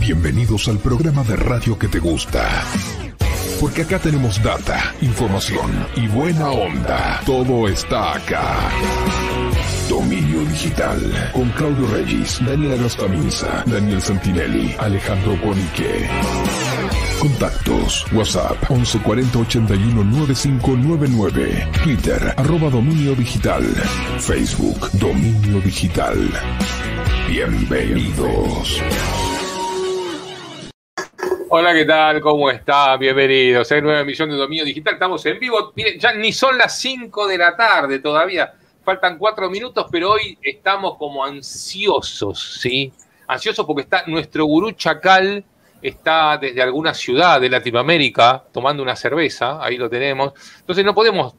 Bienvenidos al programa de radio que te gusta. Porque acá tenemos data, información y buena onda. Todo está acá. Dominio Digital. Con Claudio Reyes, Daniela Gastamisa, Daniel Santinelli, Alejandro Bonique. Contactos. WhatsApp 1140 81 9599. Twitter arroba Dominio Digital. Facebook Dominio Digital. Bienvenidos. Hola, ¿qué tal? ¿Cómo está? Bienvenidos a nueva emisión de Dominio Digital. Estamos en vivo. Miren, ya ni son las 5 de la tarde todavía. Faltan 4 minutos, pero hoy estamos como ansiosos, ¿sí? Ansiosos porque está nuestro gurú Chacal, está desde alguna ciudad de Latinoamérica tomando una cerveza, ahí lo tenemos. Entonces no podemos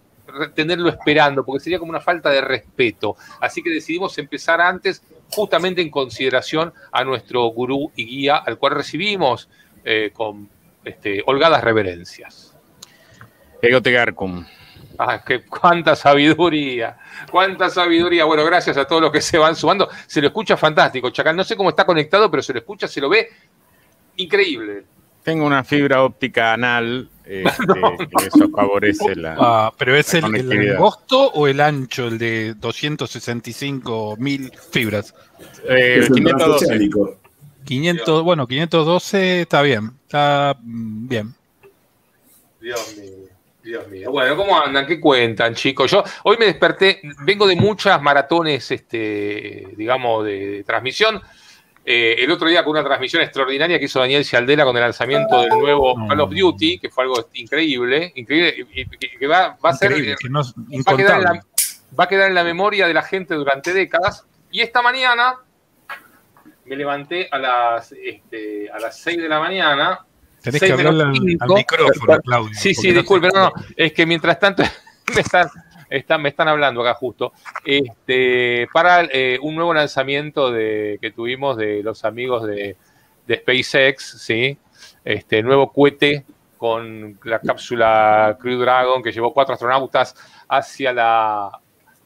tenerlo esperando porque sería como una falta de respeto. Así que decidimos empezar antes, justamente en consideración a nuestro gurú y guía, al cual recibimos eh, con este, holgadas reverencias. Egotegarcum. Ah, qué, cuánta sabiduría, cuánta sabiduría. Bueno, gracias a todos los que se van sumando. Se lo escucha fantástico, Chacal. No sé cómo está conectado, pero se lo escucha, se lo ve increíble. Tengo una fibra óptica anal este, que eso favorece la. Ah, pero es el, el, angosto o el ancho, el de 265 mil fibras. Eh, 512. 500, bueno, 512 está bien, está mm, bien. Dios mío, Dios mío. Bueno, ¿cómo andan? ¿Qué cuentan, chicos? Yo hoy me desperté, vengo de muchas maratones, este, digamos, de, de transmisión. Eh, el otro día con una transmisión extraordinaria que hizo Daniel Cialdera con el lanzamiento del nuevo Call of Duty, que fue algo increíble, increíble, y, que va, va a ser, Increíble, que no- va, a quedar en la, incontable. va a quedar en la memoria de la gente durante décadas. Y esta mañana me levanté a las, este, a las 6 de la mañana. Tenés 6 que hablarle al, al 5. micrófono, Claudio. Sí, sí, disculpe, no, no, es que mientras tanto me están, están- me están hablando acá justo, este, para eh, un nuevo lanzamiento de, que tuvimos de los amigos de, de SpaceX, ¿sí? Este nuevo cohete con la cápsula Crew Dragon que llevó cuatro astronautas hacia la,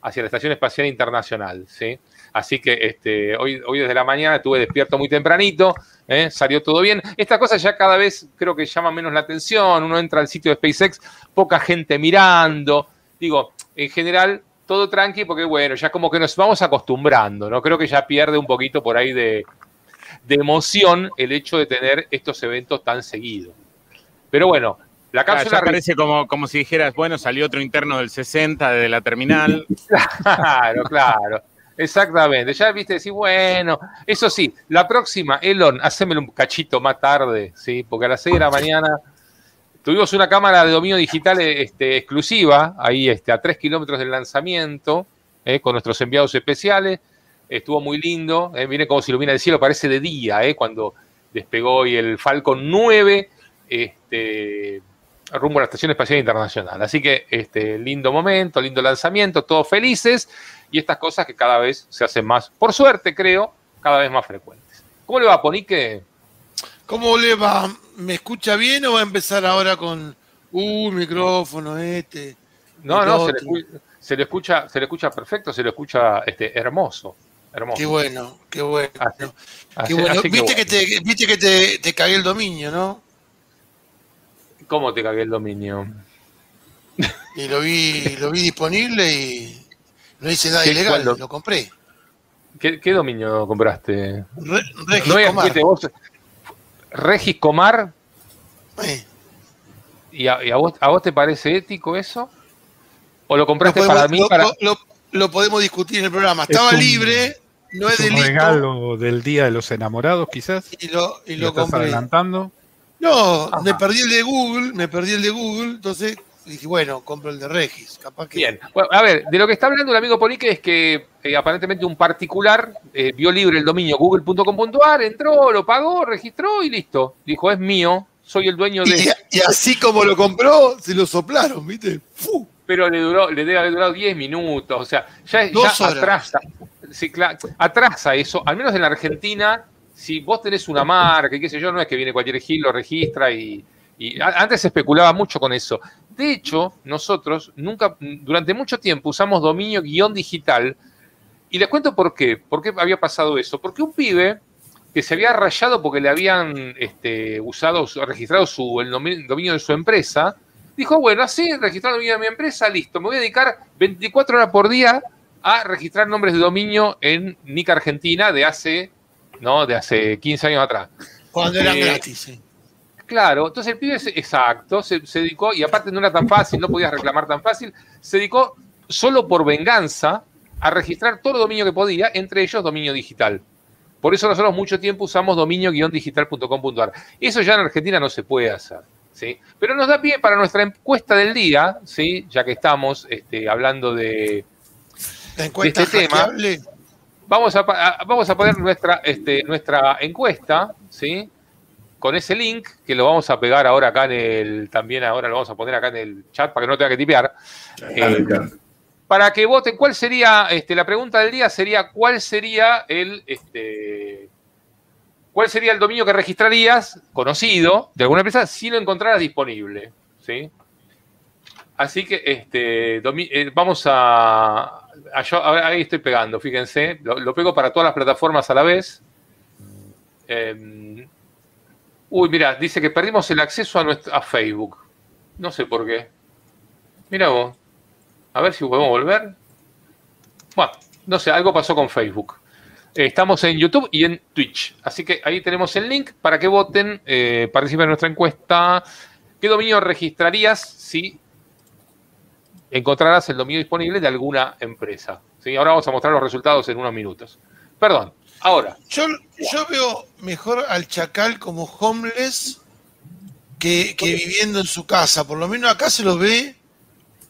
hacia la Estación Espacial Internacional, ¿sí? Así que este, hoy, hoy desde la mañana estuve despierto muy tempranito, ¿eh? salió todo bien. Esta cosa ya cada vez creo que llama menos la atención. Uno entra al sitio de SpaceX, poca gente mirando. Digo, en general, todo tranqui, porque bueno, ya como que nos vamos acostumbrando, ¿no? Creo que ya pierde un poquito por ahí de, de emoción el hecho de tener estos eventos tan seguidos. Pero bueno, la Claro, cápsula. ya parece como, como si dijeras, bueno, salió otro interno del 60 de la terminal. Claro, claro. Exactamente. Ya viste, decir, bueno, eso sí, la próxima, Elon, hacémelo un cachito más tarde, ¿sí? Porque a las 6 de la mañana tuvimos una cámara de dominio digital este, exclusiva, ahí este, a 3 kilómetros del lanzamiento, ¿eh? con nuestros enviados especiales. Estuvo muy lindo, ¿eh? miren cómo se ilumina el cielo, parece de día, ¿eh? cuando despegó hoy el Falcon 9, este, rumbo a la Estación Espacial Internacional. Así que este lindo momento, lindo lanzamiento, todos felices y estas cosas que cada vez se hacen más, por suerte creo, cada vez más frecuentes. ¿Cómo le va, Ponique? ¿Cómo le va? ¿Me escucha bien o va a empezar ahora con uh, micrófono este? No, no, se le, se escucha, se le escucha perfecto, se le escucha este, hermoso. Hermoso. Qué bueno, qué bueno. Así- así- Qué bueno. así que Viste bueno. que, te, viste que te, te cagué el dominio, ¿no? ¿Cómo te cagué el dominio? Y lo vi, lo vi disponible y no hice nada ¿Qué- ilegal, lo compré. ¿Qué, qué dominio compraste? Re, Regis No, Comar. vos- Regis Comar, Eh, ¿y, a, y a vos, a vos te parece ético eso? ¿O lo lo, compraste podemos, para mí? lo- para... lo- lo- lo podemos discutir en el programa. Estaba un- libre, no es Es un delito. regalo del Día de los Enamorados, quizás. Y lo, y Y lo lo estás compré. adelantando. No, Ajá. me perdí el de Google, me perdí el de Google, entonces dije, bueno, compro el de Regis, capaz que. Bien, bueno, a ver, de lo que está hablando el amigo Polique es que eh, aparentemente un particular eh, vio libre el dominio google.com.ar, entró, lo pagó, registró y listo. Dijo, es mío, soy el dueño Y, de... y así como lo compró, se lo soplaron, ¿viste? ¡Fu! Pero le duró, le debe haber durado 10 minutos, o sea, ya, Dos ya horas. atrasa, sí, claro, atrasa eso, al menos en la Argentina, si vos tenés una marca y qué sé yo, no es que viene cualquier gil, lo registra y, antes se especulaba mucho con eso. De hecho, nosotros nunca, durante mucho tiempo usamos dominio guion digital y les cuento por qué, por qué había pasado eso. Porque un pibe que se había rayado porque le habían este, usado, registrado su, el dominio de su empresa, dijo, bueno, así, registrar el dominio de mi empresa, listo, me voy a dedicar 24 horas por día a registrar nombres de dominio en Nica Argentina de hace, ¿no? De hace 15 años atrás. Cuando eran eh, gratis, sí. Claro, entonces el pibe, exacto, se, dedicó, y aparte no era tan fácil, no podías reclamar tan fácil, se dedicó solo por venganza a registrar todo el dominio que podía, entre ellos dominio digital. Por eso nosotros mucho tiempo usamos dominio-digital.com.ar. Eso ya en Argentina no se puede hacer. ¿sí? Pero nos da pie para nuestra encuesta del día, ¿sí? ya que estamos este, hablando de, este tema. Vamos a, vamos a poner nuestra, este, nuestra encuesta, ¿sí? con ese link, que lo vamos a pegar ahora acá en el, también ahora lo vamos a poner acá en el chat para que no tenga que tipear. Eh, para que voten, ¿cuál sería, este, la pregunta del día sería, ¿cuál sería el, este, cuál sería el dominio que registrarías, conocido, de alguna empresa, si lo encontraras disponible? ¿sí? Así que este, eh, vamos a, ahí estoy pegando, fíjense, lo, pego para todas las plataformas a la vez. Em, Uy, mira, dice que perdimos el acceso a, nuestro, Facebook. No sé por qué. Mira vos. A ver si podemos volver. Bueno, no sé, algo pasó con Facebook. estamos en YouTube y en Twitch. Así que ahí tenemos el link para que voten, eh, participen en nuestra encuesta. ¿Qué dominio registrarías si encontrarás el dominio disponible de alguna empresa? ¿Sí? Ahora vamos a mostrar los resultados en unos minutos. Perdón, Ahora. Yo, yo veo mejor al chacal como homeless que, viviendo en su casa. Por lo menos acá se lo ve,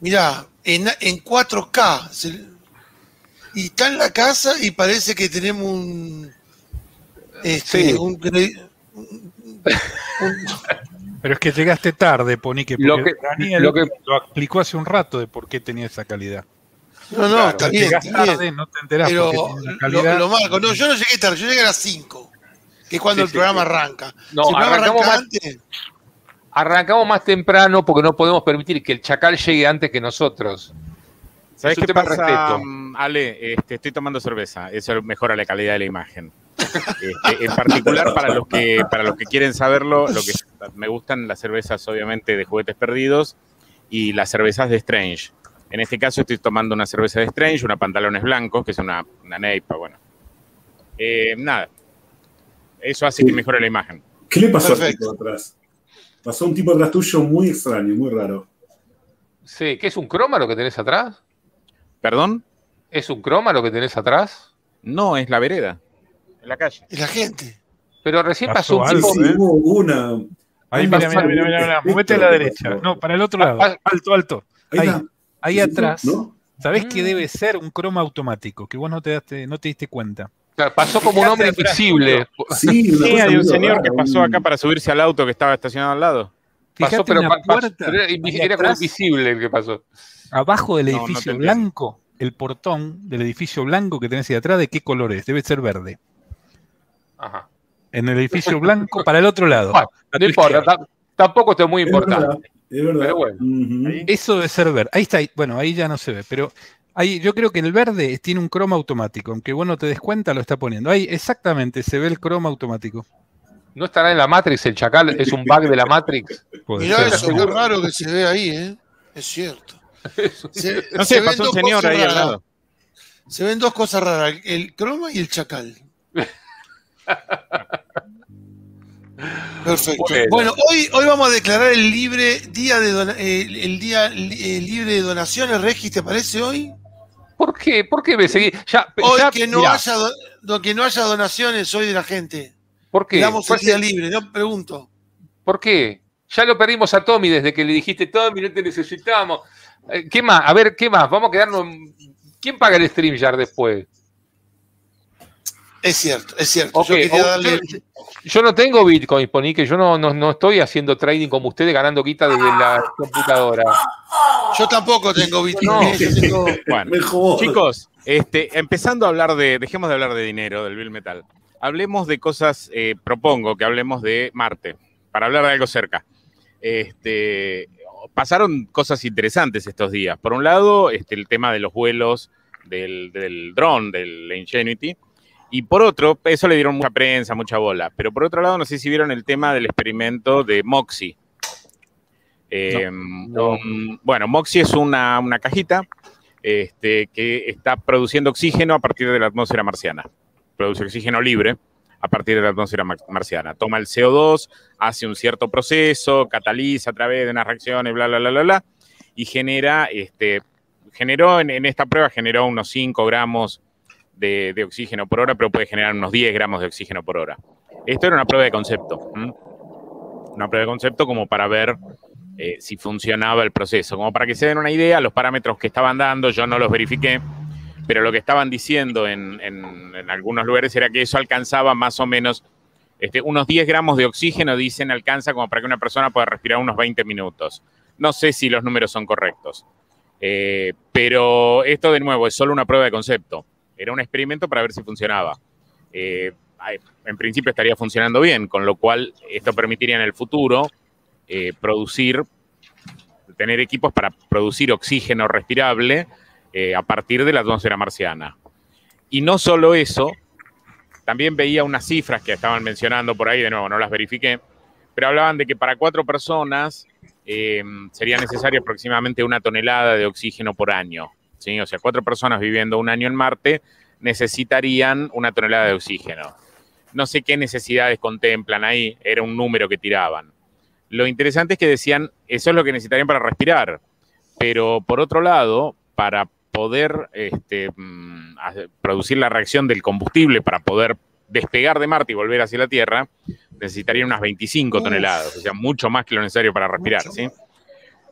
mira, en, en 4K. y está en la casa y parece que tenemos un. Este, pero es que llegaste tarde, Ponique, porque lo que, lo, que, lo explicó hace un rato de por qué tenía esa calidad. No, no, está bien. tarde, no te enterás pero calidad... lo, marco, no, yo no llegué tarde, yo llegué a las 5, que es cuando el programa arranca. No, si arrancamos, más, arrancamos más temprano porque no podemos permitir que el chacal llegue antes que nosotros. ¿Sabes qué pasa, mm, Ale? Este, estoy tomando cerveza, eso mejora la calidad de la imagen. Este, en particular para los que para los que quieren saberlo, lo que me gustan las cervezas obviamente de juguetes perdidos y las cervezas de Strange. En este caso estoy tomando una cerveza de Strange, una pantalones blancos, que es una, una neipa, bueno. Eh, nada, eso hace que mejore la imagen. ¿Qué le pasó a tipo atrás? Pasó un tipo atrás tuyo muy extraño, muy raro. Sí, ¿qué es un croma lo que tenés atrás? ¿Perdón? ¿Es un croma lo que tenés atrás? No, es la vereda, en la calle. La gente. Pero recién pasó, un tipo... Sí, hubo una... Ahí, mira, mira, mira, mira, mira, a la derecha. No, para el otro lado. Alto, alto. Ahí. Ahí atrás, ¿sabés qué debe ser un croma automático? Que vos no te, no te diste cuenta. pasó como un hombre invisible. Sí, hay un señor que pasó acá para subirse al auto que estaba estacionado al lado. Pasó, pero, era como invisible el que pasó. Abajo del edificio blanco, el portón del edificio blanco que tenés ahí atrás, ¿de qué color es? Debe ser verde. Ajá. En el edificio blanco, para el otro lado. no importa, tampoco es muy importante. Es verdad. Eso debe ser verde. Ahí está, bueno, ahí ya no se ve, pero ahí yo creo que el verde tiene un croma automático, aunque vos no te des cuenta, lo está poniendo. Ahí exactamente se ve el croma automático. ¿No estará en la Matrix el chacal? ¿Es un bug de la Matrix? Mirá eso, qué raro que se ve ahí, ¿eh? Es cierto. no sé, pasó un señor ahí al lado. Se ven dos cosas raras, el croma y el chacal. Perfecto. Bueno, hoy, hoy vamos a declarar el libre día de el, día libre de donaciones, Regis, ¿te parece hoy? ¿Por qué? ¿Por qué me seguí? Ya, hoy que, no haya, que no haya donaciones hoy de la gente. ¿Por qué? Damos el día libre, no pregunto. ¿Por qué? Ya lo perdimos a Tommy desde que le dijiste, Tommy, no te necesitamos. Eh, ¿Qué más? A ver, ¿qué más? Vamos a quedarnos. ¿Quién paga el stream ya después? Es cierto, es cierto. Yo, no tengo Bitcoin, que yo no, no, estoy haciendo trading como ustedes ganando guita desde la computadora. Yo tampoco tengo Bitcoin. Bueno, chicos, este, empezando a hablar de, dejemos de hablar de dinero, del Bill Metal. Hablemos de cosas, eh, propongo que hablemos de Marte, para hablar de algo cerca. Este, pasaron cosas interesantes estos días. Por un lado, este, el tema de los vuelos del, del dron, del Ingenuity, Y por otro, eso le dieron mucha prensa, mucha bola. Pero por otro lado, no sé si vieron el tema del experimento de Moxie. Eh, bueno, Moxie es una, cajita este, que está produciendo oxígeno a partir de la atmósfera marciana. Produce oxígeno libre a partir de la atmósfera marciana. Toma el CO2, hace un cierto proceso, cataliza a través de unas reacciones, bla, bla, bla, bla, bla, y genera, este, generó en, en esta prueba, generó unos 5 gramos de, oxígeno por hora, pero puede generar unos 10 gramos de oxígeno por hora. Esto era una prueba de concepto. Una prueba de concepto como para ver eh, si funcionaba el proceso. Como para que se den una idea, los parámetros que estaban dando, yo no los verifiqué, pero lo que estaban diciendo en, algunos lugares era que eso alcanzaba más o menos este, unos 10 gramos de oxígeno, dicen, alcanza como para que una persona pueda respirar unos 20 minutos. No sé si los números son correctos. Eh, pero esto de nuevo es solo una prueba de concepto. Era un experimento para ver si funcionaba. Eh, en principio estaría funcionando bien, con lo cual esto permitiría en el futuro eh, producir, tener equipos para producir oxígeno respirable eh, a partir de la atmósfera marciana. Y no solo eso, también veía unas cifras que estaban mencionando por ahí, de nuevo, no las verifiqué, pero hablaban de que para cuatro personas sería necesaria aproximadamente una tonelada de oxígeno por año. O sea, cuatro personas viviendo un año en Marte necesitarían una tonelada de oxígeno. No sé qué necesidades contemplan ahí, era un número que tiraban. Lo interesante es que decían, eso es lo que necesitarían para respirar, pero por otro lado, para poder este, mm, producir la reacción del combustible, para poder despegar de Marte y volver hacia la Tierra, necesitarían unas 25 toneladas, o sea, mucho más que lo necesario para respirar, ¿sí?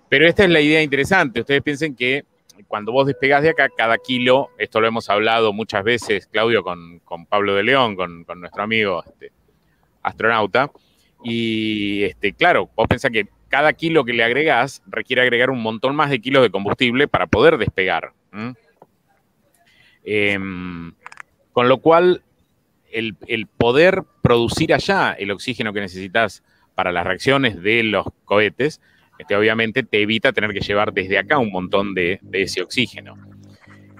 Pero esta es la idea interesante. Ustedes piensen que cuando vos despegás de acá, cada kilo, esto lo hemos hablado muchas veces, Claudio, con, Pablo de León, con, nuestro amigo este, astronauta, y este, claro, vos pensás que cada kilo que le agregás requiere agregar un montón más de kilos de combustible para poder despegar. Em, con lo cual, el, el, poder producir allá el oxígeno que necesitas para las reacciones de los cohetes este, obviamente te evita tener que llevar desde acá un montón de, ese oxígeno.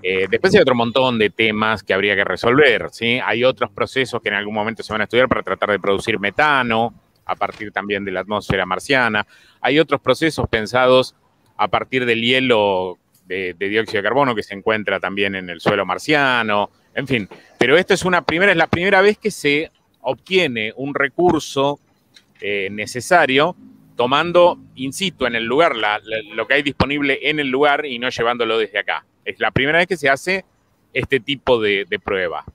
Eh, después hay otro montón de temas que habría que resolver. ¿sí? Hay otros procesos que en algún momento se van a estudiar para tratar de producir metano a partir también de la atmósfera marciana. Hay otros procesos pensados a partir del hielo de, dióxido de carbono que se encuentra también en el suelo marciano. En fin, pero esto es una primera, es la primera vez que se obtiene un recurso eh, necesario tomando in situ en el lugar lo que hay disponible en el lugar y no llevándolo desde acá. Es la primera vez que se hace este tipo de, prueba.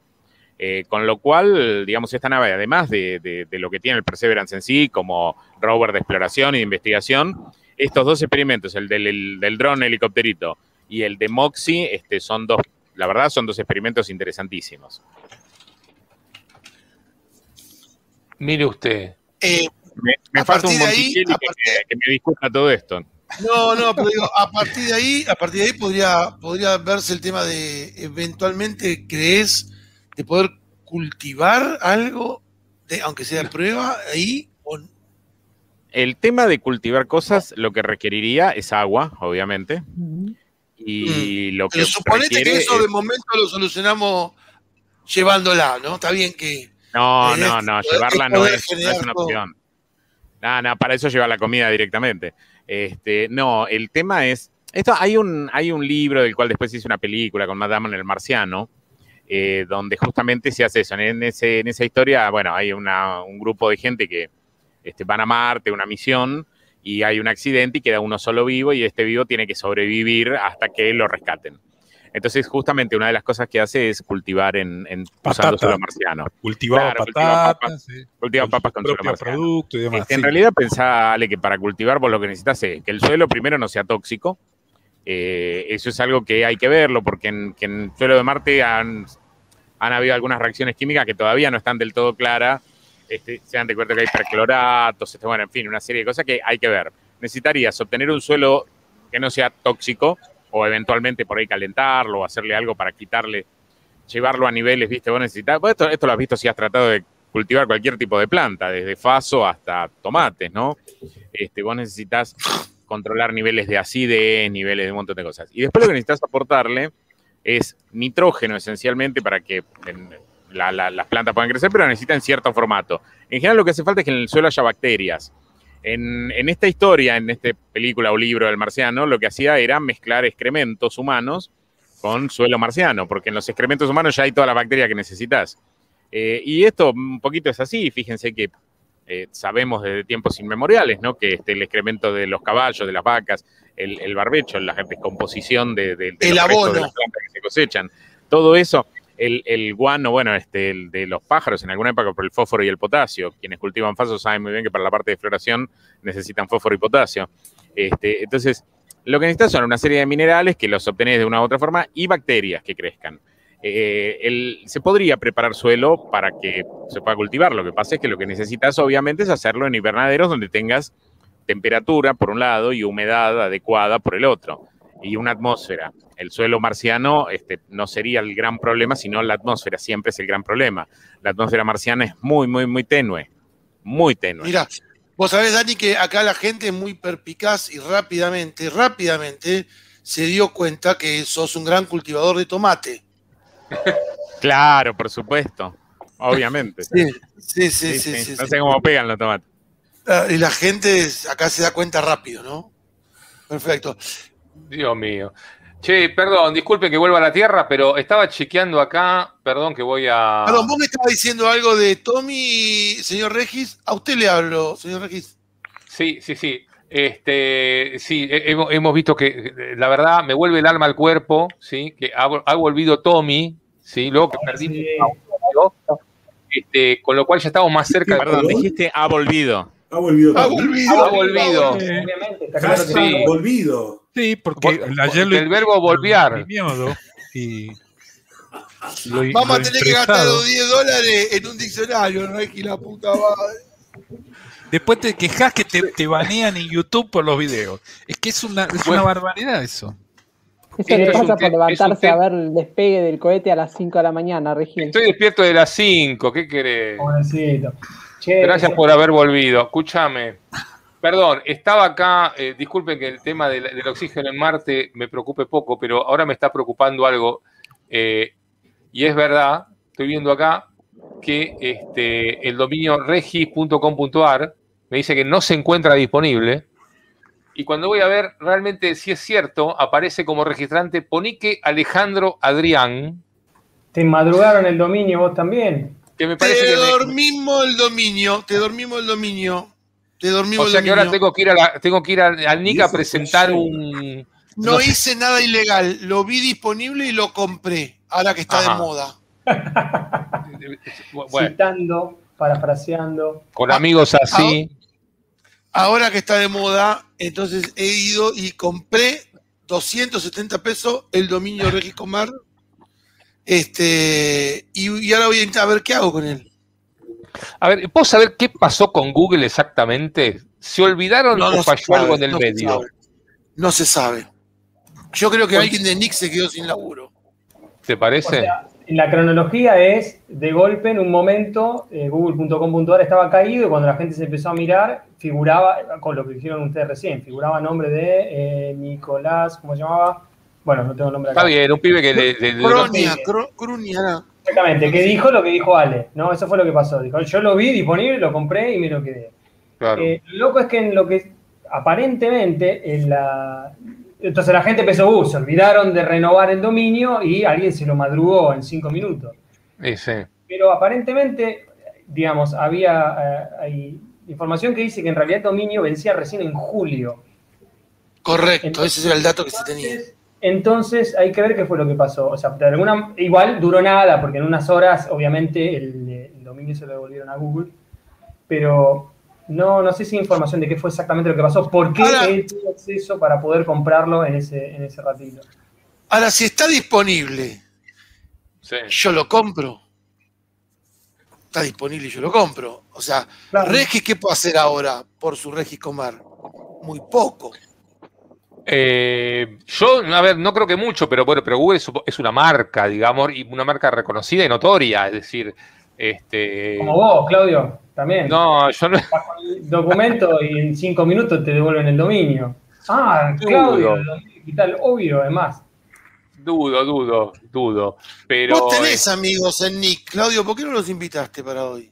Eh, con lo cual, digamos, esta nave, además de, lo que tiene el Perseverance en sí, como rover de exploración y de investigación, estos dos experimentos, el del, del dron helicópterito y el de Moxie, este, son dos, la verdad, son dos experimentos interesantísimos. Mire usted. Eh, me, falta un Monticelli que, me discuta todo esto. No, no, pero digo, a partir de ahí, a partir de ahí podría, podría verse el tema de eventualmente crees de poder cultivar algo, de, aunque sea prueba, ahí El tema de cultivar cosas lo que requeriría es agua, obviamente. Y mm. lo que. Pero suponete que eso de momento lo solucionamos llevándola, ¿no? Está bien que. No, no, no, llevarla no es, una opción. No, no, para eso lleva la comida directamente. Este, no, el tema es. Esto hay un, hay un libro del cual después hice una película con Madame en el Marciano, eh, donde justamente se hace eso. En, ese, en esa historia, bueno, hay una, un grupo de gente que este, van a Marte, una misión, y hay un accidente y queda uno solo vivo, y este vivo tiene que sobrevivir hasta que lo rescaten. Entonces, justamente una de las cosas que hace es cultivar en, en usando suelo marciano. Cultivar patatas. Cultivar papas, con suelo marciano. y demás, este, En realidad, pensá, Ale, que para cultivar vos lo que necesitas es que el suelo primero no sea tóxico. Eh, eso es algo que hay que verlo, porque en, el suelo de Marte han, han habido algunas reacciones químicas que todavía no están del todo claras. Este, se dan de cuenta que hay percloratos, este, bueno, en fin, una serie de cosas que hay que ver. Necesitarías obtener un suelo que no sea tóxico, o eventualmente por ahí calentarlo o hacerle algo para quitarle, llevarlo a niveles, viste, vos necesitas, esto, lo has visto si has tratado de cultivar cualquier tipo de planta, desde faso hasta tomates, ¿no? Este, vos necesitas controlar niveles de acidez, niveles de un montón de cosas. Y después lo que necesitas aportarle es nitrógeno esencialmente para que las plantas puedan crecer, pero necesitan cierto formato. En general lo que hace falta es que en el suelo haya bacterias. En, en esta historia, en esta película o libro del marciano, lo que hacía era mezclar excrementos humanos con suelo marciano, porque en los excrementos humanos ya hay toda la bacteria que necesitas. Eh, y esto un poquito es así, fíjense que eh, sabemos desde tiempos inmemoriales, ¿no? Que este, el excremento de los caballos, de las vacas, el, barbecho, la descomposición de, de, de, las plantas que se cosechan, todo eso, el, guano, bueno, este, el de los pájaros en alguna época por el fósforo y el potasio. Quienes cultivan falsos saben muy bien que para la parte de floración necesitan fósforo y potasio. Este, entonces, lo que necesitas son una serie de minerales que los obtenés de una u otra forma y bacterias que crezcan. Eh, se podría preparar suelo para que se pueda cultivar. Lo que pasa es que lo que necesitas obviamente es hacerlo en invernaderos donde tengas temperatura por un lado y humedad adecuada por el otro y una atmósfera. El suelo marciano este, no sería el gran problema, sino la atmósfera siempre es el gran problema. La atmósfera marciana es muy, muy, muy tenue, muy tenue. Mira, vos sabés, Dani, que acá la gente es muy perpicaz y rápidamente, rápidamente se dio cuenta que sos un gran cultivador de tomate. Claro, por supuesto. Obviamente. Sí, sí, sí, No sé cómo pegan los tomates. Ah, y la gente acá se da cuenta rápido, ¿no? Perfecto. Dios mío. Che, perdón, disculpen que vuelva a la tierra, pero estaba chequeando acá, perdón que voy a... Perdón, vos me estabas diciendo algo de Tommy, señor Regis. A usted le hablo, señor Regis. Sí, sí, sí. Este, sí, hemos, visto que la verdad me vuelve el alma al cuerpo, sí, que ha, volvido Tommy, sí, luego que perdí este, con lo cual ya estamos más cerca. Perdón, dijiste ha volvido. Ha volvido. Ha volvido. Ha volvido. Obviamente, sí. volvido. Sí, porque, el verbo volviar. Y Vamos a tener que gastar los 10 dólares en un diccionario, no es que la puta madre. Después te quejas que te, banean en YouTube por los videos. Es que es una, es una barbaridad eso. Eso le pasa por levantarse a ver el despegue del cohete a las 5 de la mañana, Regina. Estoy despierto de las 5, ¿qué querés? Gracias por haber volvido. Escúchame. Perdón, estaba acá, eh, disculpen que el tema del, oxígeno en Marte me preocupe poco, pero ahora me está preocupando algo. Eh, y es verdad, estoy viendo acá que este, el dominio regis.com.ar me dice que no se encuentra disponible. Y cuando voy a ver realmente si es cierto, aparece como registrante Ponique Alejandro Adrián. ¿Te madrugaron el dominio vos también? Que me parece te dormimos el dominio, te dormimos el dominio. Te dormimos o sea que ahora tengo que ir, a tengo que ir al NIC a presentar un... No, hice nada ilegal, lo vi disponible y lo compré, ahora que está de moda. Citando, parafraseando. Con amigos así ahora que está de moda, entonces he ido y compré 270 pesos el dominio Regicomar. Este, y, ahora voy a ver qué hago con él. A ver, ¿puedo saber qué pasó con Google exactamente? ¿Se olvidaron o falló algo en el medio? no se sabe. Yo creo que alguien de Nick se quedó sin laburo. ¿Te parece? la cronología es, de golpe, en un momento, eh, google.com.ar estaba caído y cuando la gente se empezó a mirar, figuraba, con lo que dijeron ustedes recién, figuraba nombre de eh, Nicolás, ¿cómo se llamaba? Bueno, no tengo el nombre acá. Está bien, un pibe que... De, Crunia, Exactamente, que dijo lo que dijo Ale, ¿no? Eso fue lo que pasó. Dijo, yo lo vi disponible, lo compré y me lo quedé. Eh, lo loco es que en lo que aparentemente en la, entonces la gente empezó, uh, se olvidaron de renovar el dominio y alguien se lo madrugó en cinco minutos. Sí, Pero aparentemente, digamos, había eh, hay información que dice que en realidad el dominio vencía recién en julio. Correcto, ese era el dato que se tenía. Entonces hay que ver qué fue lo que pasó. O sea, de alguna, igual duró nada, porque en unas horas, obviamente, el, el dominio se lo devolvieron a Google. Pero no, no sé si hay información de qué fue exactamente lo que pasó, por qué él tuvo acceso para poder comprarlo en ese, en ese ratito. Ahora, si está disponible, yo lo compro. Está disponible y yo lo compro. O sea, Regis, ¿qué puedo hacer ahora por su Regis Comar? Muy poco. Eh, yo, a ver, no creo que mucho, pero bueno, pero Google es, una marca, digamos, y una marca reconocida y notoria, es decir, este. Como vos, Claudio. También. No, yo no. Documento y en cinco minutos te devuelven el dominio. Ah, Claudio, el dominio digital, obvio, además. dudo, dudo, dudo. Pero, Vos tenés amigos en Nick, Claudio, ¿por qué no los invitaste para hoy?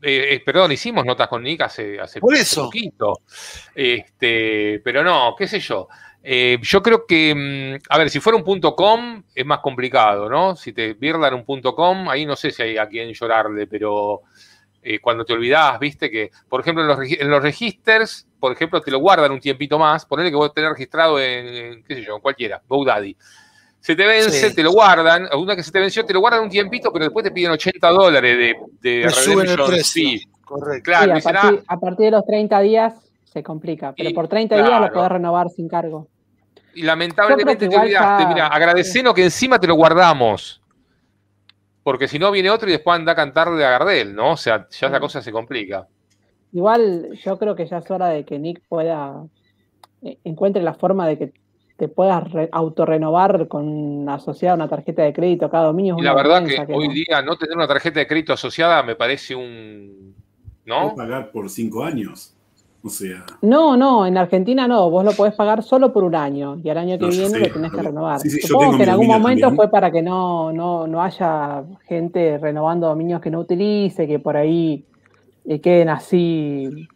Eh, eh, perdón, hicimos notas con Nick hace, hace Por eso. poquito. Este, pero no, qué sé yo. Eh, yo creo que, mm, a ver, si fuera un punto .com es más complicado, ¿no? Si te pierdan un punto .com, ahí no sé si hay a quién llorarle, pero eh, cuando te olvidás, viste que, por ejemplo, en los, en los registers, por ejemplo, te lo guardan un tiempito más, ponele que vos tenés registrado en, en, qué sé yo, en cualquiera, GoDaddy. Se te vence, Sí. te lo guardan, una que se te venció, te lo guardan un tiempito, pero después te piden 80 dólares de, de Te suben el redemption precio. fee. Correcto. Claro, Sí, a, dicen, partir, ah, a partir de los 30 días se complica, pero Y, por 30 días lo podés renovar sin cargo. Y lamentablemente te olvidaste. ya- Mira, agradecenos que encima te lo guardamos. Porque si no viene otro y después anda a cantar de Agardel, ¿no? O sea, ya la cosa se complica. Igual yo creo que ya es hora de que Nick pueda eh, encuentre la forma de que te puedas re- autorrenovar con asociada una tarjeta de crédito a cada dominio. es Y la verdad que hoy no. día no tener una tarjeta de crédito asociada me parece un. ¿No? Pagar por cinco años. O sea, No, no, en Argentina no, vos lo podés pagar solo por un año y al año que No, viene sé, lo tenés que renovar. sí, sí, yo Supongo tengo que en algún momento también. fue para que no, no, no haya gente renovando dominios que no utilice, que por ahí eh, queden así,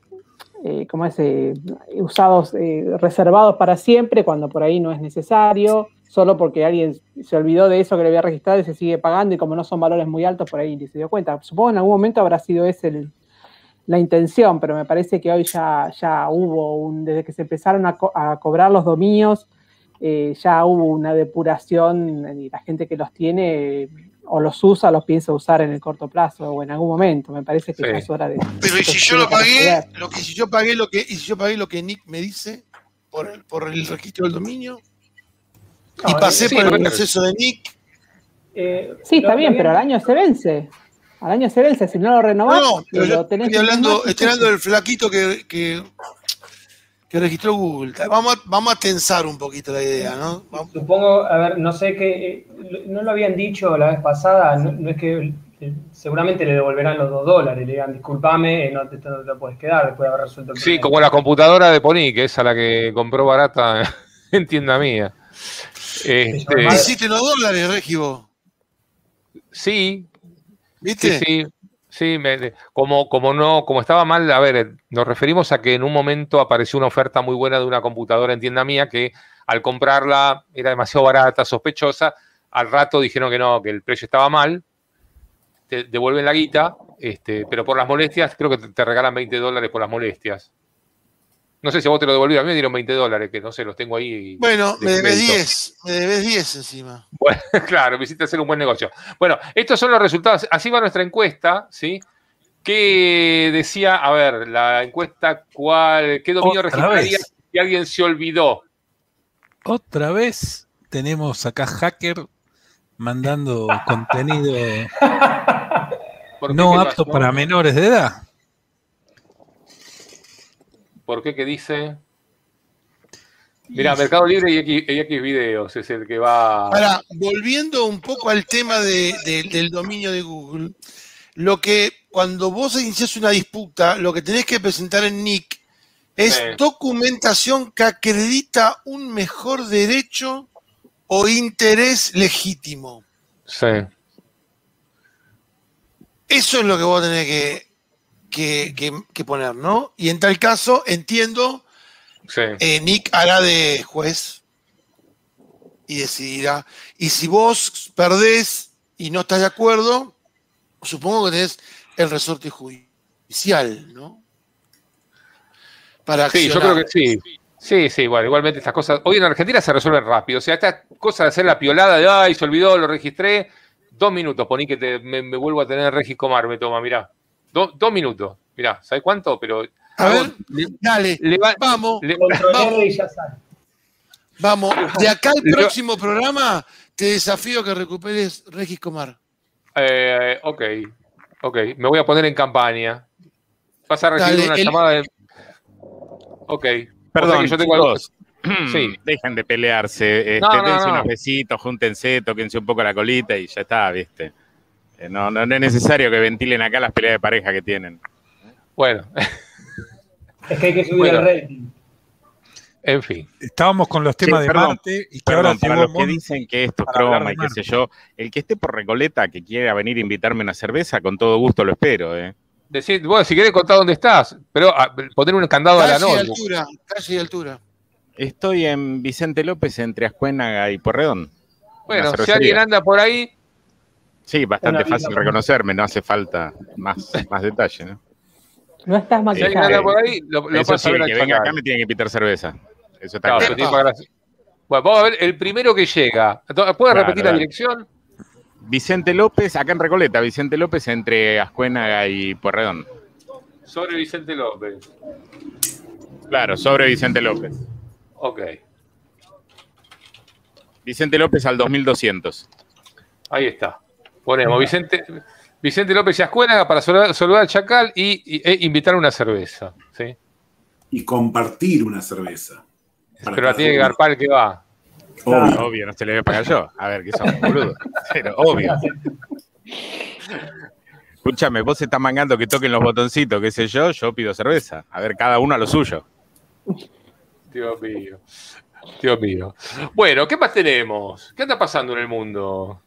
eh, como es, eh, usados, eh, reservados para siempre, cuando por ahí no es necesario, solo porque alguien se olvidó de eso que le había registrado y se sigue pagando y como no son valores muy altos, por ahí ni se dio cuenta. Supongo en algún momento habrá sido el, la intención, pero me parece que hoy ya, ya hubo, un, desde que se empezaron a, co- a cobrar los dominios, ya hubo una depuración y la gente que los tiene o los usa, los piensa usar en el corto plazo o en algún momento. Me parece que Sí. ya es hora de... Pero y si yo lo pagué, lo que si yo pagué lo que, y si yo pagué lo que Nick me dice por el, por el registro del dominio y No, pasé eh, sí, por el proceso de Nick, eh, Sí, está bien, pero al año se vence. Al año se vence, si no lo renovás, no, pero y yo lo tenés estoy hablando, estoy hablando del flaquito que, que, que registró Google. Vamos a, vamos a tensar un poquito la idea, ¿no? Vamos- Supongo, a ver, no sé qué, eh, no lo habían dicho la vez pasada, no, no es que eh, seguramente le devolverán los dos dólares, le digan, discúlpame, eh, no te, no te lo puedes quedar después de haber resuelto el Sí, problema". como la computadora de Pony, que es a la que compró barata en tienda mía. Este, Hiciste los dólares, Regivo. sí, ¿Viste? Sí, sí, sí, me- como, como no, como estaba mal, a ver, nos referimos a que en un momento apareció una oferta muy buena de una computadora en tienda mía que al comprarla era demasiado barata, sospechosa, al rato dijeron que no, que el precio estaba mal, te devuelven la guita, este, pero por las molestias, creo que te, te regalan 20 dólares por las molestias. No sé si a vos te lo devolvieron, a mí me dieron 20 dólares, que no sé, los tengo ahí. Bueno, de me debes crédito. 10, me debes 10 encima. Bueno, claro, me hiciste hacer un buen negocio. Bueno, estos son los resultados. Así va nuestra encuesta, ¿sí? ¿Qué decía? A ver, la encuesta, ¿cuál? ¿Qué dominio Otra registraría vez. si alguien se olvidó? Otra vez tenemos acá hacker mandando contenido no ¿Qué apto para menores de edad. ¿Por qué? ¿Qué dice? Mira, Mercado Libre y X, y X Videos es el que va. Ahora, volviendo un poco al tema de- de- del dominio de Google, lo que cuando vos iniciás una disputa, lo que tenés que presentar en NIC es Sí. documentación que acredita un mejor derecho o interés legítimo. Sí. Eso es lo que vos tenés que, que- que- que poner, ¿no? Y en tal caso, entiendo, Sí. eh, Nick hará de juez y decidirá. Y si vos perdés y no estás de acuerdo, supongo que tenés el resorte judicial, ¿no? Para Sí, yo creo que sí. Sí, sí, bueno, igualmente estas cosas. Hoy en Argentina se resuelven rápido. O sea, estas cosas de hacer la piolada de ay, se olvidó, lo registré. Dos minutos, poní que te- me, me vuelvo a tener Regis Comar, me toma, mirá. Do- dos minutos. Mirá, ¿sabes cuánto? Pero. A ver, dale, le va- vamos, le- Vamos. Y ya sale. vamos. De acá al próximo programa, te desafío a que recuperes Regis Comar. eh, ok, ok. Me voy a poner en campaña. Vas a recibir Dale, una el- llamada de. Ok. Perdón, O sea que yo tengo algo- chicos. Sí. Dejen de pelearse. Este, No, no, dense no. unos besitos, júntense, tóquense un poco la colita y ya está, ¿viste? Eh, No, no, no es necesario que ventilen acá las peleas de pareja que tienen. Bueno, Es que hay que subir Bueno. el rating. En fin. Estábamos con los temas de Marte y que ahora para los que dicen que esto es y qué sé yo, el que esté por Recoleta que quiera venir a invitarme una cerveza, con todo gusto lo espero, ¿eh? Decir, bueno, si quieres contar dónde estás, pero ah, poner un candado a la noche. altura, casi altura. Estoy en Vicente López, entre Ascuénaga y Porredón. Bueno, si alguien anda por ahí. Sí, bastante fácil reconocerme, no hace falta más, más detalle, ¿no? No estás maquillado. Si anda por ahí, lo, lo Eso sí, el que venga acá me tiene que invitar cerveza. Eso está Claro, Bueno, vamos a ver el primero que llega. ¿Puedes Claro, repetir la dirección? Vicente López, acá en Recoleta, Vicente López entre Ascuénaga y Porredón. Sobre Vicente López. Claro, sobre Vicente López. Ok. Vicente López al 2200. Ahí está. Ponemos Vicente, Vicente López y Ascuénaga para saludar, saludar al Chacal y, y- e invitar una cerveza. ¿sí? Y compartir una cerveza. Pero la tiene que garpar el que va. Obvio. Obvio, no se le voy a pagar yo. A ver, ¿qué son, boludo? Pero, obvio. Escúchame, vos estás mangando que toquen los botoncitos, qué sé yo, yo pido cerveza. A ver, cada uno a lo suyo. Dios mío. Dios mío. Bueno, ¿qué más tenemos? ¿Qué anda pasando en el mundo?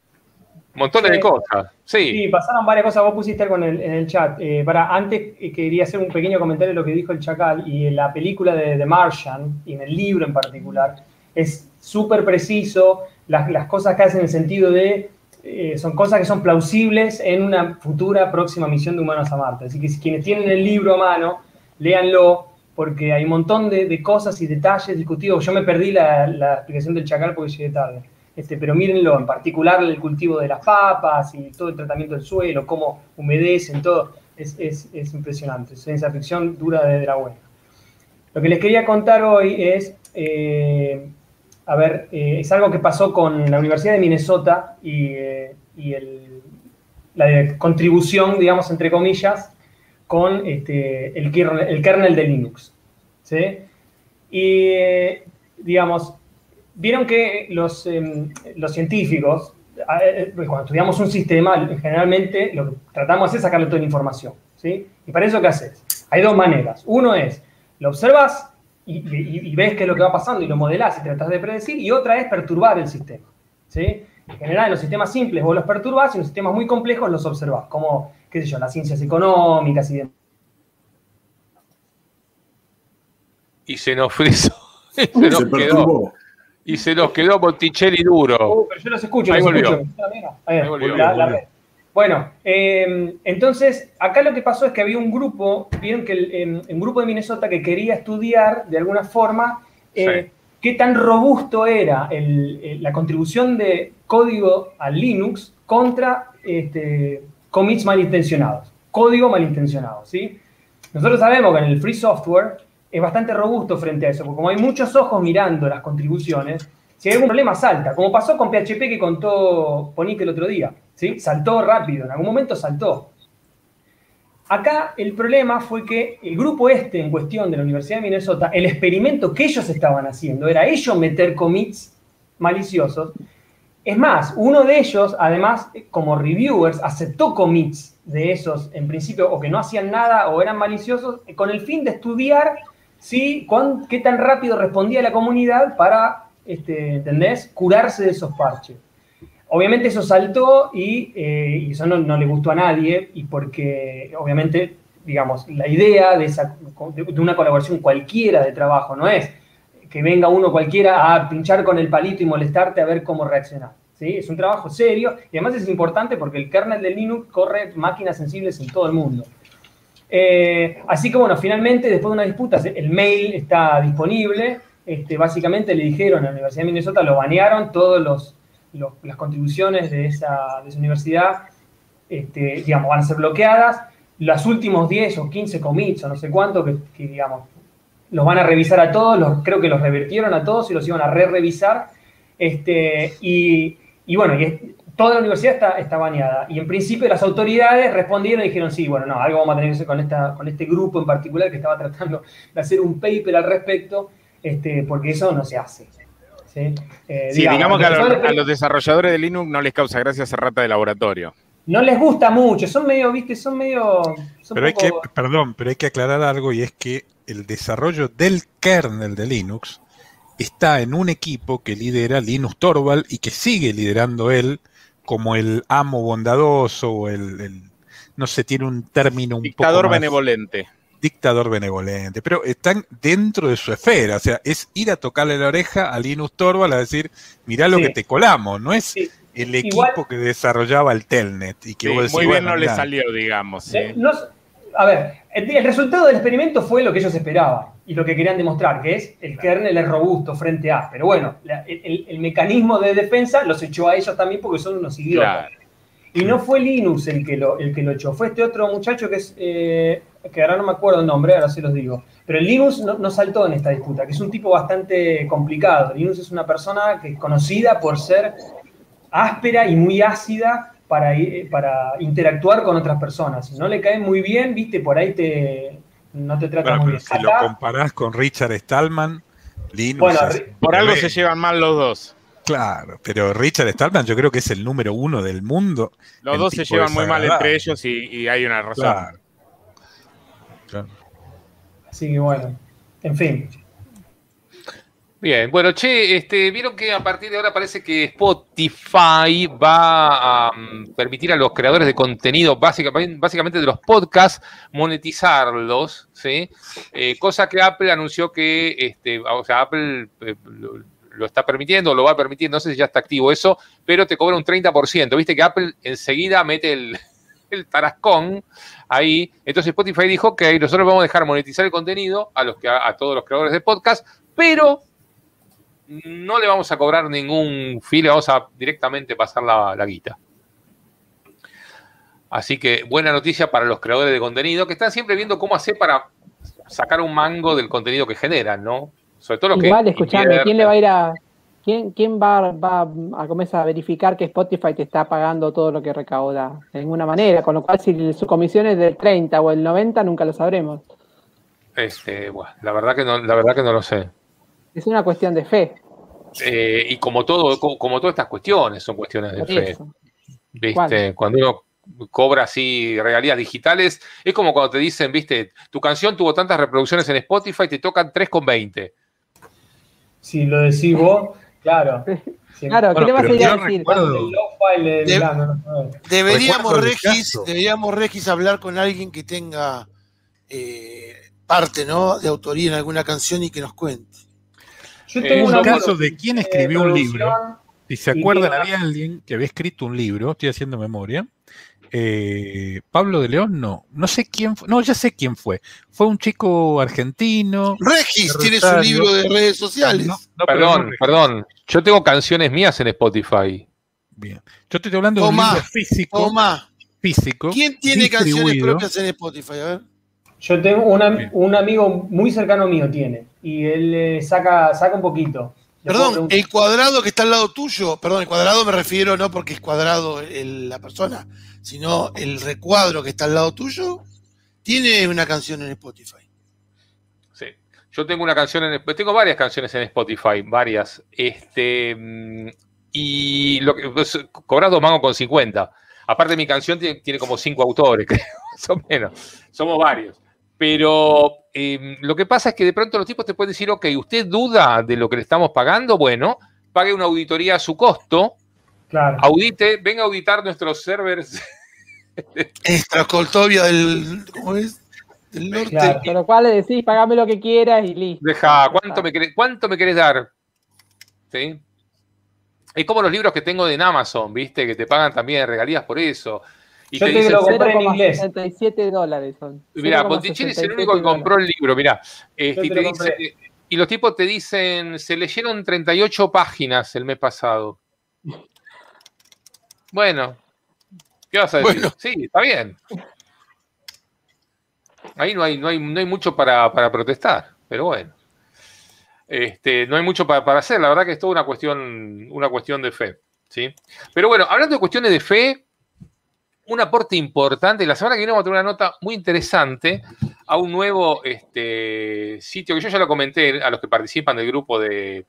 Montones Sí. de cosas. Sí. Sí, pasaron varias cosas. Vos pusiste algo en el, en el chat. Eh, para, antes eh, quería hacer un pequeño comentario de lo que dijo el Chacal y en la película de The Martian, y en el libro en particular, es súper preciso las, las cosas que hacen en el sentido de. eh, son cosas que son plausibles en una futura próxima misión de humanos a Marte. Así que si quienes tienen el libro a mano, léanlo, porque hay un montón de, de cosas y detalles discutidos. Yo me perdí la, la explicación del Chacal porque llegué tarde. Este, pero mírenlo, en particular el cultivo de las papas y todo el tratamiento del suelo, cómo humedecen, todo, es, es- es impresionante. Es ciencia ficción dura de la buena. Lo que les quería contar hoy es, eh, a ver, eh, es algo que pasó con la Universidad de Minnesota y, eh, el- la contribución, digamos, entre comillas, con este, el, kernel, el de Linux. ¿sí? Y, digamos, vieron que los, em, los científicos, eh, eh, cuando estudiamos un sistema, generalmente lo que tratamos de hacer es sacarle toda la información. ¿sí? Y para eso, ¿qué haces? Hay dos maneras. Uno es, lo observas y, y- y ves qué es lo que va pasando y lo modelás y tratas de predecir, y otra es perturbar el sistema. ¿sí? En general, en los sistemas simples vos los perturbás y en los sistemas muy complejos los observás, como, qué sé yo, las ciencias económicas y demás. Y se nos frizó. Y se nos Se quedó. perturbó. Y se nos quedó Monticelli duro. Oh, pero yo los escucho, Ahí los volvió. escucho. Mira, ahí, Ahí volvió, la- la volvió. red. Bueno, eh, entonces, acá lo que pasó es que había un grupo, vieron que el, em, un grupo de Minnesota que quería estudiar de alguna forma eh, qué tan robusto era el- el- la contribución de código al Linux contra este, commits malintencionados. Código malintencionado, ¿sí? Nosotros sabemos que en el free software es bastante robusto frente a eso, porque como hay muchos ojos mirando las contribuciones, si hay algún problema salta, como pasó con PHP que contó Ponique el otro día, ¿sí? Saltó rápido, en algún momento saltó. Acá el problema fue que el grupo este en cuestión de la Universidad de Minnesota, el experimento que ellos estaban haciendo era ellos meter commits maliciosos. Es más, uno de ellos, además, como reviewers, aceptó commits de esos, en principio, o que no hacían nada o eran maliciosos, con el fin de estudiar si, cuán- qué tan rápido respondía la comunidad para, este, ¿entendés?, curarse de esos parches. Obviamente eso saltó y, eh, eso no, le gustó a nadie, y porque obviamente, digamos, la idea de, esa, una colaboración cualquiera de trabajo no es que venga uno cualquiera a pinchar con el palito y molestarte a ver cómo reaccionar. ¿sí? Es un trabajo serio y además es importante porque el kernel de Linux corre máquinas sensibles en todo el mundo. Eh, así que bueno, finalmente, después de una disputa, el mail está disponible. Este, básicamente le dijeron a la Universidad de Minnesota, lo banearon, todas los, las contribuciones de esa, de esa universidad este, digamos, van a ser bloqueadas. Los últimos 10 o 15 commits o no sé cuánto, que, digamos, los van a revisar a todos, los, creo que los revirtieron a todos y los iban a re-revisar. Este, y, y bueno, y toda la universidad está, está baneada. Y en principio las autoridades respondieron y dijeron, sí, bueno, no, algo vamos a tener que hacer con, esta, con este grupo en particular que estaba tratando de hacer un paper al respecto, este, porque eso no se hace. Sí, Eh, Sí, digamos que a los a desarrolladores de Linux no les causa gracia esa rata de laboratorio. no les gusta mucho, son medio, viste, son medio... son Pero hay que, poco- perdón, pero hay que aclarar algo y es que el desarrollo del kernel de Linux está en un equipo que lidera Linus Torvald y que sigue liderando él como el amo bondadoso o el, no sé, tiene un término un Dictador poco más- benevolente. dictador benevolente, pero están dentro de su esfera, o sea, es ir a tocarle la oreja a Linus Torvald a decir, mirá lo Sí. que te colamos, no es Sí. el equipo Igual- que desarrollaba el Telnet y que Sí, vos decís, muy bien bueno, no le salió, digamos. sí. Eh, no a ver, el, el resultado del experimento fue lo que ellos esperaban y lo que querían demostrar, que es el kernel es robusto frente a. Pero bueno, la- el, mecanismo de defensa los echó a ellos también porque son unos idiotas. Claro. Y no fue Linus el que lo, el que lo echó, fue este otro muchacho que es, eh, que ahora no me acuerdo el nombre, ahora se los digo. Pero Linus no, no saltó en esta disputa, que es un tipo bastante complicado. Linus es una persona que es conocida por ser áspera y muy ácida para, i- para interactuar con otras personas. Si no le cae muy bien, viste, por ahí te, no te trata bueno, muy pero bien. si lo comparás con Richard Stallman, Linus Bueno, Por algo se llevan mal los dos. Claro, pero Richard Stallman yo creo que es el número uno del mundo. Los dos se llevan muy mal entre ellos y, y hay una razón. Claro. Claro. Así que bueno, en fin. Bien, bueno, che, este, vieron que a partir de ahora parece que Spotify va a mm, permitir a los creadores de contenido, básicamente, de los podcasts, monetizarlos, ¿sí? Eh, cosa que Apple anunció que, este, o sea, Apple eh, lo, lo está permitiendo, lo va a permitir, no sé si ya está activo eso, pero te cobra un 30%. Viste que Apple enseguida mete el, el tarascón ahí. Entonces Spotify dijo que nosotros vamos a dejar monetizar el contenido a, los que, a, a todos los creadores de podcast, pero no le vamos a cobrar ningún fee, le vamos a directamente pasar la, la guita. Así que buena noticia para los creadores de contenido que están siempre viendo cómo hacer para sacar un mango del contenido que generan, ¿no? Sobre todo que. Igual, escuchame, invierten. ¿quién le va a ir a. ¿Quién, quién va, va a comenzar a verificar que Spotify te está pagando todo lo que recauda? De ninguna manera, con lo cual si su comisión es del 30 o el 90, nunca lo sabremos. Este, bueno, la verdad que no, la verdad que no lo sé. Es una cuestión de fe. Eh, y como todo, co- como todas estas cuestiones son cuestiones de por fe. eso. ¿Viste? Cuando uno cobra así regalías digitales, es como cuando te dicen, viste, tu canción tuvo tantas reproducciones en Spotify, te tocan 3,20. Si lo decís vos, claro. Si- Claro, ¿qué Bueno, le vas a ir a decir? recuerdo- de- De-. Deberíamos, Regis, deberíamos, Regis, hablar con alguien que tenga eh, parte, ¿no? De autoría en alguna canción y que nos cuente. Yo Eh, tengo Un caso de quién escribió un libro. Si se acuerdan, había alguien que había escrito un libro, estoy haciendo memoria. eh, Pablo de León, no, no sé quién fue, no, ya sé quién fue. Fue un chico argentino. Regis tiene su libro de redes sociales. No, Perdón, no- perdón. Yo tengo canciones mías en Spotify. Bien. Yo te estoy hablando de un Tomá, libro físico. Toma, físico ¿quién tiene canciones propias en Spotify? A ver. Yo tengo una- un amigo muy cercano mío tiene. Y él eh, saca, saca un poquito. Perdón, el cuadrado que está al lado tuyo, perdón, el cuadrado me refiero no porque es cuadrado el- la persona, sino el recuadro que está al lado tuyo, tiene una canción en Spotify. Sí. Yo tengo una canción en tengo varias canciones en Spotify, varias. Este mm, y lo que pues, cobras dos mangos con 50. Aparte mi canción tiene, tiene como cinco autores, creo, más o menos. Somos varios. Pero eh, lo que pasa es que de pronto los tipos te pueden decir, ok, ¿usted duda de lo que le estamos pagando? Bueno, pague una auditoría a su costo, Claro. audite, venga a auditar nuestros servers. Extracoltovia del, ¿cómo es? Del norte. Claro. Con lo cual le decís, pagame lo que quieras y listo. Deja, ¿cuánto me querés, cuánto me querés dar? ¿Sí? Es como los libros que tengo en Amazon, ¿viste? Que te pagan también regalías por eso. Y Yo te te dicen, lo compré en inglés. 0,67 dólares son. mira, Ponticelli es el único que 0,67 compró el libro, mira. Este, y, te te lo dice- y los tipos te dicen, se leyeron 38 páginas el mes pasado. Bueno, ¿qué vas a decir? Bueno. Sí, está bien. Ahí no hay, no hay, no hay mucho para, para protestar, pero bueno. Este, no hay mucho para, para hacer, la verdad que es toda una cuestión, una cuestión de fe. ¿sí? Pero bueno, hablando de cuestiones de fe, un aporte importante, la semana que viene vamos a tener una nota muy interesante a un nuevo este, sitio que yo ya lo comenté a los que participan del grupo de,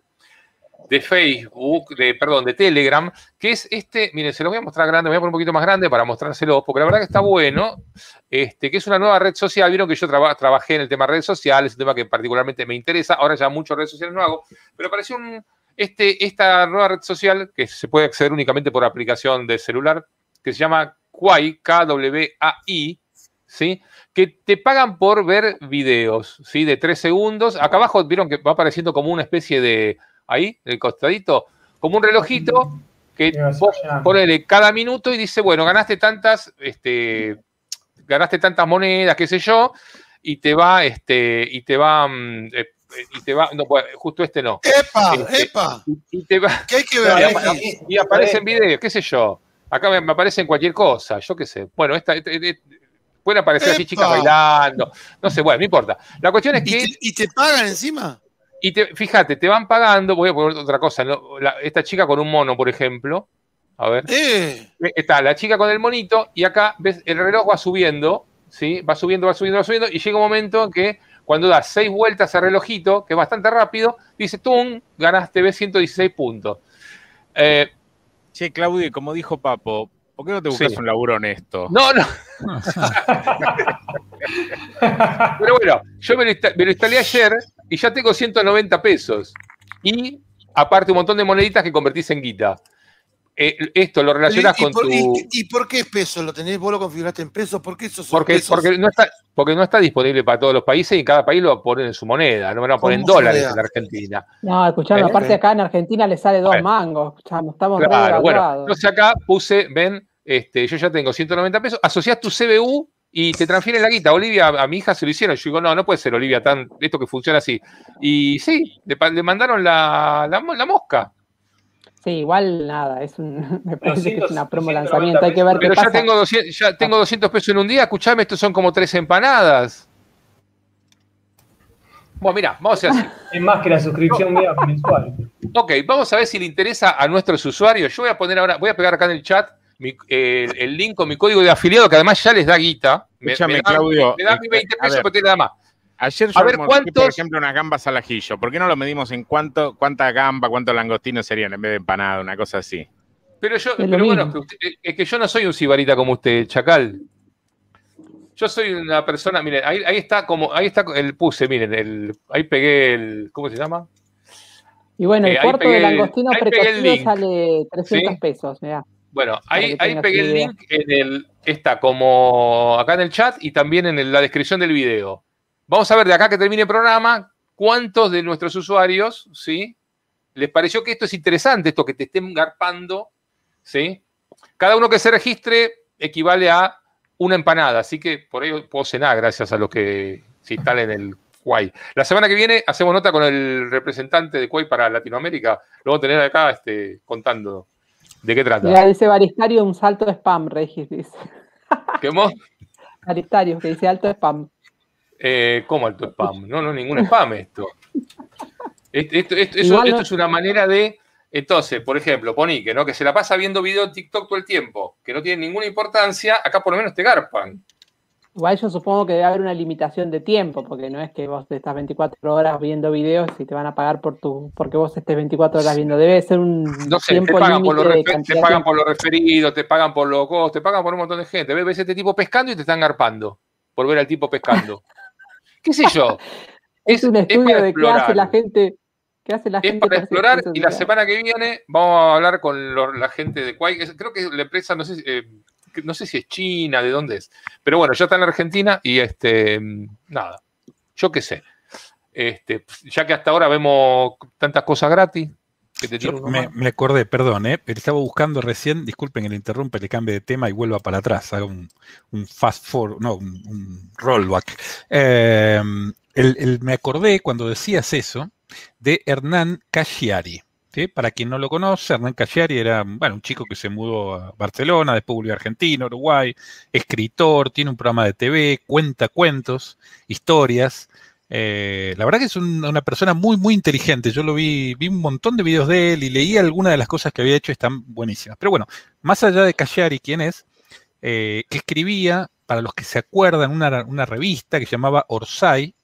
de Facebook, de, perdón, de Telegram, que es este, miren, se lo voy a mostrar grande, me voy a poner un poquito más grande para mostrárselo, porque la verdad que está bueno, este, que es una nueva red social, vieron que yo trabajé en el tema redes sociales, un tema que particularmente me interesa, ahora ya muchas redes sociales no hago, pero apareció este, esta nueva red social, que se puede acceder únicamente por aplicación de celular, que se llama Kwai, K-W-A-I, ¿sí? que te pagan por ver videos, ¿sí? De tres segundos. Acá abajo vieron que va apareciendo como una especie de, ahí, el costadito, como un relojito que ponele cada minuto y dice, bueno, ganaste tantas, este, ganaste tantas monedas, qué sé yo, y te va, este, y te va, mm, eh, y te va, no, pues, justo este no. ¡Epa! Este, ¡Epa! Y, te va, ¿Qué hay que ver? Y, aparece en video, qué sé yo. Acá me, aparece en cualquier cosa, yo qué sé. Bueno, esta, pueden aparecer así chicas bailando, no sé, bueno, no importa. La cuestión es que... ¿Y te, pagan encima? Y te, fíjate, te van pagando, voy a poner otra cosa, esta chica con un mono, por ejemplo, a ver. Eh. eh. Está la chica con el monito y acá ves el reloj va subiendo, ¿sí? Va subiendo, va subiendo, va subiendo y llega un momento en que cuando das seis vueltas al relojito, que es bastante rápido, dice, tú ganaste, ves 116 puntos. Eh, che, Claudio, como dijo Papo, ¿Por qué no te buscas un laburo honesto? No, no. Pero bueno, yo me lo, instalé ayer y ya tengo 190 pesos. Y aparte un montón de moneditas que convertís en guita. Eh, esto lo relacionás con tu. Y, por qué es peso? ¿Lo tenés, vos lo configuraste en pesos? ¿Por qué eso son porque, pesos? Porque no, está, porque no está disponible para todos los países y cada país lo pone en su moneda. No me lo ponen en dólares en Argentina. No, escuchame, ¿Eh? aparte acá en Argentina le sale dos mangos. Estamos, estamos claro, bueno, entonces acá puse, ven, este, yo ya tengo 190 pesos, asociás tu CBU y te transfieren la guita. Olivia, a mi hija se lo hicieron. Yo digo, no, no puede ser, Olivia, tan, esto que funciona así. Y sí, le, mandaron la, la, mosca. Sí, igual nada, es un, me parece que es una promo lanzamiento, hay que ver Pero qué ya, Tengo 200, ya tengo 200 pesos en un día, escuchame, estos son como tres empanadas. Bueno, mira, vamos a hacer así. Es más que la suscripción mía mensual. Ok, vamos a ver si le interesa a nuestros usuarios. Yo voy a poner ahora, voy a pegar acá en el chat el, link con mi código de afiliado, que además ya les da guita. Me, da, Claudio. Me da 20 eh, pesos, porque te da más. Ayer yo a ver, por ejemplo, unas gambas al ajillo. ¿Por qué no lo medimos en cuánto, cuánta gamba, cuántos langostinos serían en vez de empanada, una cosa así? Pero yo, pero bueno, es que, yo no soy un sibarita como usted, Chacal. Yo soy una persona, miren, ahí, está como, ahí está el puse, miren, el, ahí pegué el, ¿cómo se llama? Y bueno, el eh, cuarto de langostino precocido sale 300 pesos, mirá. Bueno, ahí, pegué el link en el, está como acá en el chat y también en la descripción del video. Vamos a ver de acá que termine el programa cuántos de nuestros usuarios, ¿sí? Les pareció que esto es interesante, esto que te estén garpando, ¿sí? Cada uno que se registre equivale a una empanada, así que por ello puedo cenar gracias a los que se instalen el Kuwait. La semana que viene hacemos nota con el representante de Kuwait para Latinoamérica, lo vamos a tener acá este, contando ¿De qué trata? Ya dice Baristario un salto spam, Regis, dice. ¿Qué Baristario, que dice alto spam. Eh, ¿Cómo alto spam? No, no, ningún spam esto. Esto, esto, es una manera de. Entonces, por ejemplo, Ponique, ¿no? Que se la pasa viendo video TikTok todo el tiempo, que no tiene ninguna importancia, acá por lo menos te garpan. Igual yo supongo que debe haber una limitación de tiempo, porque no es que vos estás 24 horas viendo videos y te van a pagar por tu, porque vos estés 24 horas viendo. Debe ser un no sé, tiempo te pagan, por los, te pagan por los referidos, te pagan por los te pagan por un montón de gente. Ves este tipo pescando y te están garpando por ver al tipo pescando. ¿Qué sé yo? es, un estudio de qué hace la gente. ¿Qué hace la es para explorar y la semana que viene vamos a hablar con la gente de Quay. Creo que la empresa, no sé si, eh, no sé si es China, de dónde es. Pero bueno, ya está en Argentina y este, nada, yo qué sé. Este, ya que hasta ahora vemos tantas cosas gratis. Me, acordé, perdón, ¿eh? estaba buscando recién, disculpen que le interrumpe, le cambie de tema y vuelva para atrás, haga un, fast forward, no, un, rollback. Eh, me acordé cuando decías eso de Hernán Casciari. Para quien no lo conoce, Hernán Cagliari era bueno, un chico que se mudó a Barcelona, después volvió a Argentina, Uruguay, escritor, tiene un programa de TV, cuenta cuentos, historias. Eh, la verdad que es una persona muy, muy inteligente. Yo lo vi, vi un montón de videos de él y leí algunas de las cosas que había hecho, están buenísimas. Pero bueno, más allá de Cagliari, ¿quién es? Eh, que escribía, para los que se acuerdan, una, una revista que se llamaba Orsay,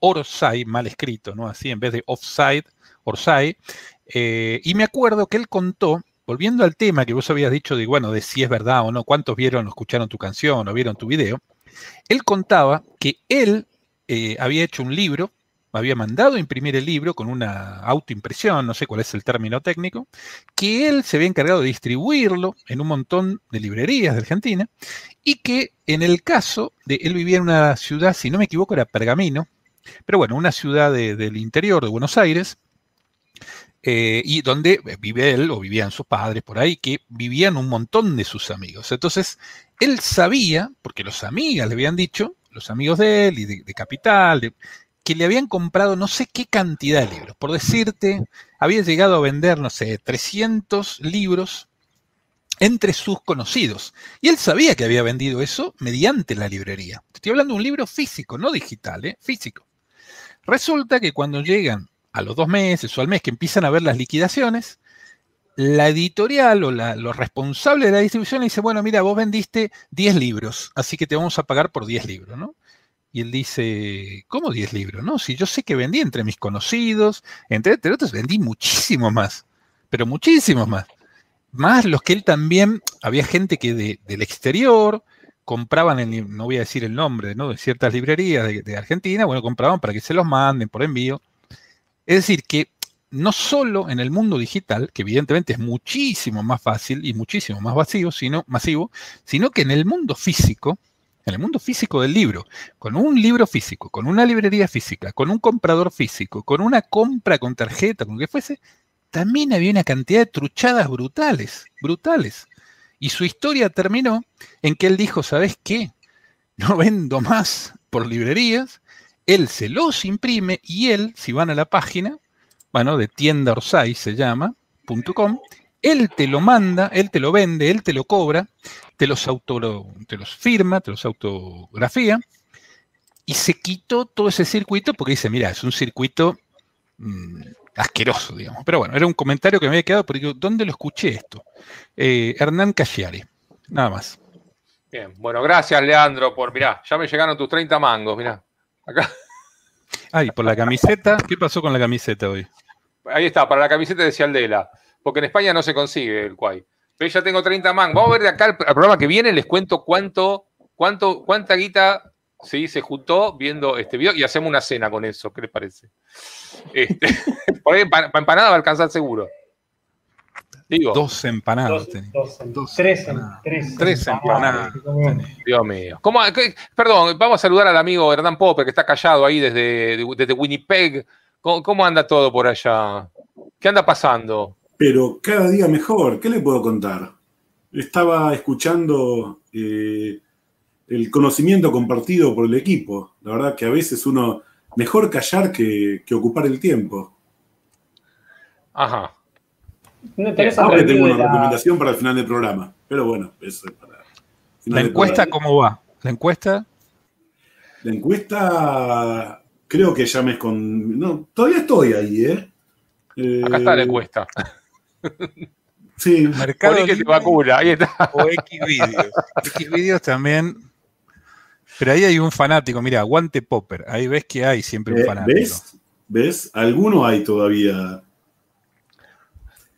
Orsay, mal escrito, ¿no? Así, en vez de offside, Orsay. Eh, y me acuerdo que él contó, volviendo al tema que vos habías dicho de, bueno, de si es verdad o no, cuántos vieron o escucharon tu canción o vieron tu video, él contaba que él eh, había hecho un libro, había mandado imprimir el libro con una autoimpresión, no sé cuál es el término técnico, que él se había encargado de distribuirlo en un montón de librerías de Argentina y que en el caso de él vivía en una ciudad, si no me equivoco, era Pergamino, pero bueno, una ciudad del interior de Buenos Aires, eh, y donde vive él o vivían sus padres por ahí, que vivían un montón de sus amigos. Entonces, él sabía, porque los amigas le habían dicho, los amigos de él y de, Capital, que le habían comprado no sé qué cantidad de libros. Por decirte, había llegado a vender, no sé, 300 libros entre sus conocidos. Y él sabía que había vendido eso mediante la librería. Estoy hablando de un libro físico, no digital, ¿eh? físico. Resulta que cuando llegan a los dos meses o al mes que empiezan a ver las liquidaciones, la editorial o los responsables de la distribución le dice, bueno, mira, vos vendiste 10 libros, así que te vamos a pagar por 10 libros, ¿no? Y él dice, ¿cómo 10 libros? No, si yo sé que vendí entre mis conocidos, entre, otros vendí muchísimo más, pero muchísimos más. Más los que él también, había gente que del exterior compraban, el, no voy a decir el nombre, ¿no? De ciertas librerías de, de Argentina, bueno, compraban para que se los manden por envío. Es decir, que no solo en el mundo digital, que evidentemente es muchísimo más fácil y muchísimo más vacío, sino, masivo, sino que en el mundo físico, en el mundo físico del libro, con un libro físico, con una librería física, con un comprador físico, con una compra con tarjeta, con lo que fuese, también había una cantidad de truchadas brutales, brutales. Y su historia terminó en que él dijo, ¿sabes qué? No vendo más por librerías, él se los imprime y él, si van a la página, bueno, de tienda Orsay se llama, .com, él te lo manda, él te lo vende, él te lo cobra, te los, auto, te los firma, te los autografía, y se quitó todo ese circuito porque dice, mira, es un circuito mm, asqueroso, digamos. Pero bueno, era un comentario que me había quedado, porque ¿dónde lo escuché esto? Eh, Hernán Cagliari, nada más. Bien, bueno, gracias Leandro por, mirá, ya me llegaron tus 30 mangos, mirá. Acá. Ay, por la camiseta. ¿Qué pasó con la camiseta hoy? Ahí está, para la camiseta de Cialdela. Porque en España no se consigue el cuay. Pero ya tengo 30 man. Vamos a ver de acá el, programa que viene, les cuento cuánto, cuánto, cuánta guita ¿sí? se juntó viendo este video y hacemos una cena con eso. ¿Qué les parece? Este, por ahí para empanada va a alcanzar seguro. Dos empanadas. Dos, tres, empanadas. Dios mío. perdón, vamos a saludar al amigo Hernán Popper, que está callado ahí desde, desde Winnipeg. ¿Cómo, anda todo por allá? ¿Qué anda pasando? Pero cada día mejor. ¿Qué le puedo contar? Estaba escuchando eh, el conocimiento compartido por el equipo. La verdad que a veces uno mejor callar que, que ocupar el tiempo. Ajá. Ahora tengo una recomendación para el final del programa, pero bueno, eso es para. ¿La encuesta cómo va? ¿La encuesta? La encuesta, creo que ya me con. No, todavía estoy ahí, ¿eh? Acá está la eh, encuesta. Sí. Mercado que te vacuna, ahí está. O Xvideos. Xvideos también. Pero ahí hay un fanático, mira, Guante Popper. Ahí ves que hay siempre un eh, fanático. ¿Ves? ¿Ves? Alguno hay todavía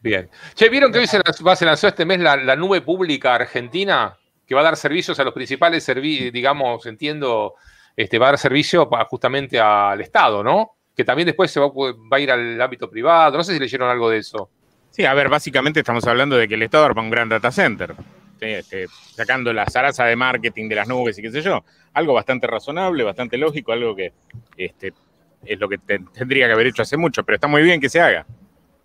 Bien. Che, ¿vieron que hoy se, lanzó este mes la, nube pública argentina? Que va a dar servicios a los principales servicios, digamos, entiendo, este, va a dar servicio justamente al Estado, ¿no? Que también después se va, a ir al ámbito privado. No sé si leyeron algo de eso. Sí, a ver, básicamente estamos hablando de que el Estado arma un gran data center. Este, sacando la zaraza de marketing de las nubes y qué sé yo. Algo bastante razonable, bastante lógico, algo que este, es lo que tendría que haber hecho hace mucho, pero está muy bien que se haga.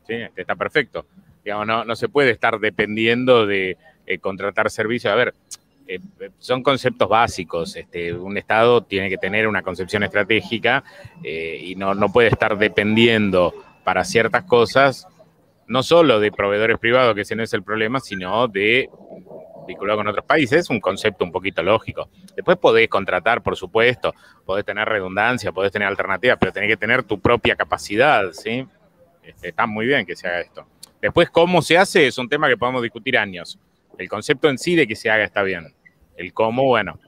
Este, está perfecto. Digamos, no, se puede estar dependiendo de eh, contratar servicios. A ver, eh, son conceptos básicos. Este, un Estado tiene que tener una concepción estratégica eh, y no, no puede estar dependiendo para ciertas cosas, no solo de proveedores privados, que ese no es el problema, sino de vinculado con otros países, un concepto un poquito lógico. Después podés contratar, por supuesto, podés tener redundancia, podés tener alternativas, pero tenés que tener tu propia capacidad, ¿sí? Este, está muy bien que se haga esto. Después, cómo se hace es un tema que podemos discutir años. El concepto en sí de que se haga está bien. El cómo, bueno.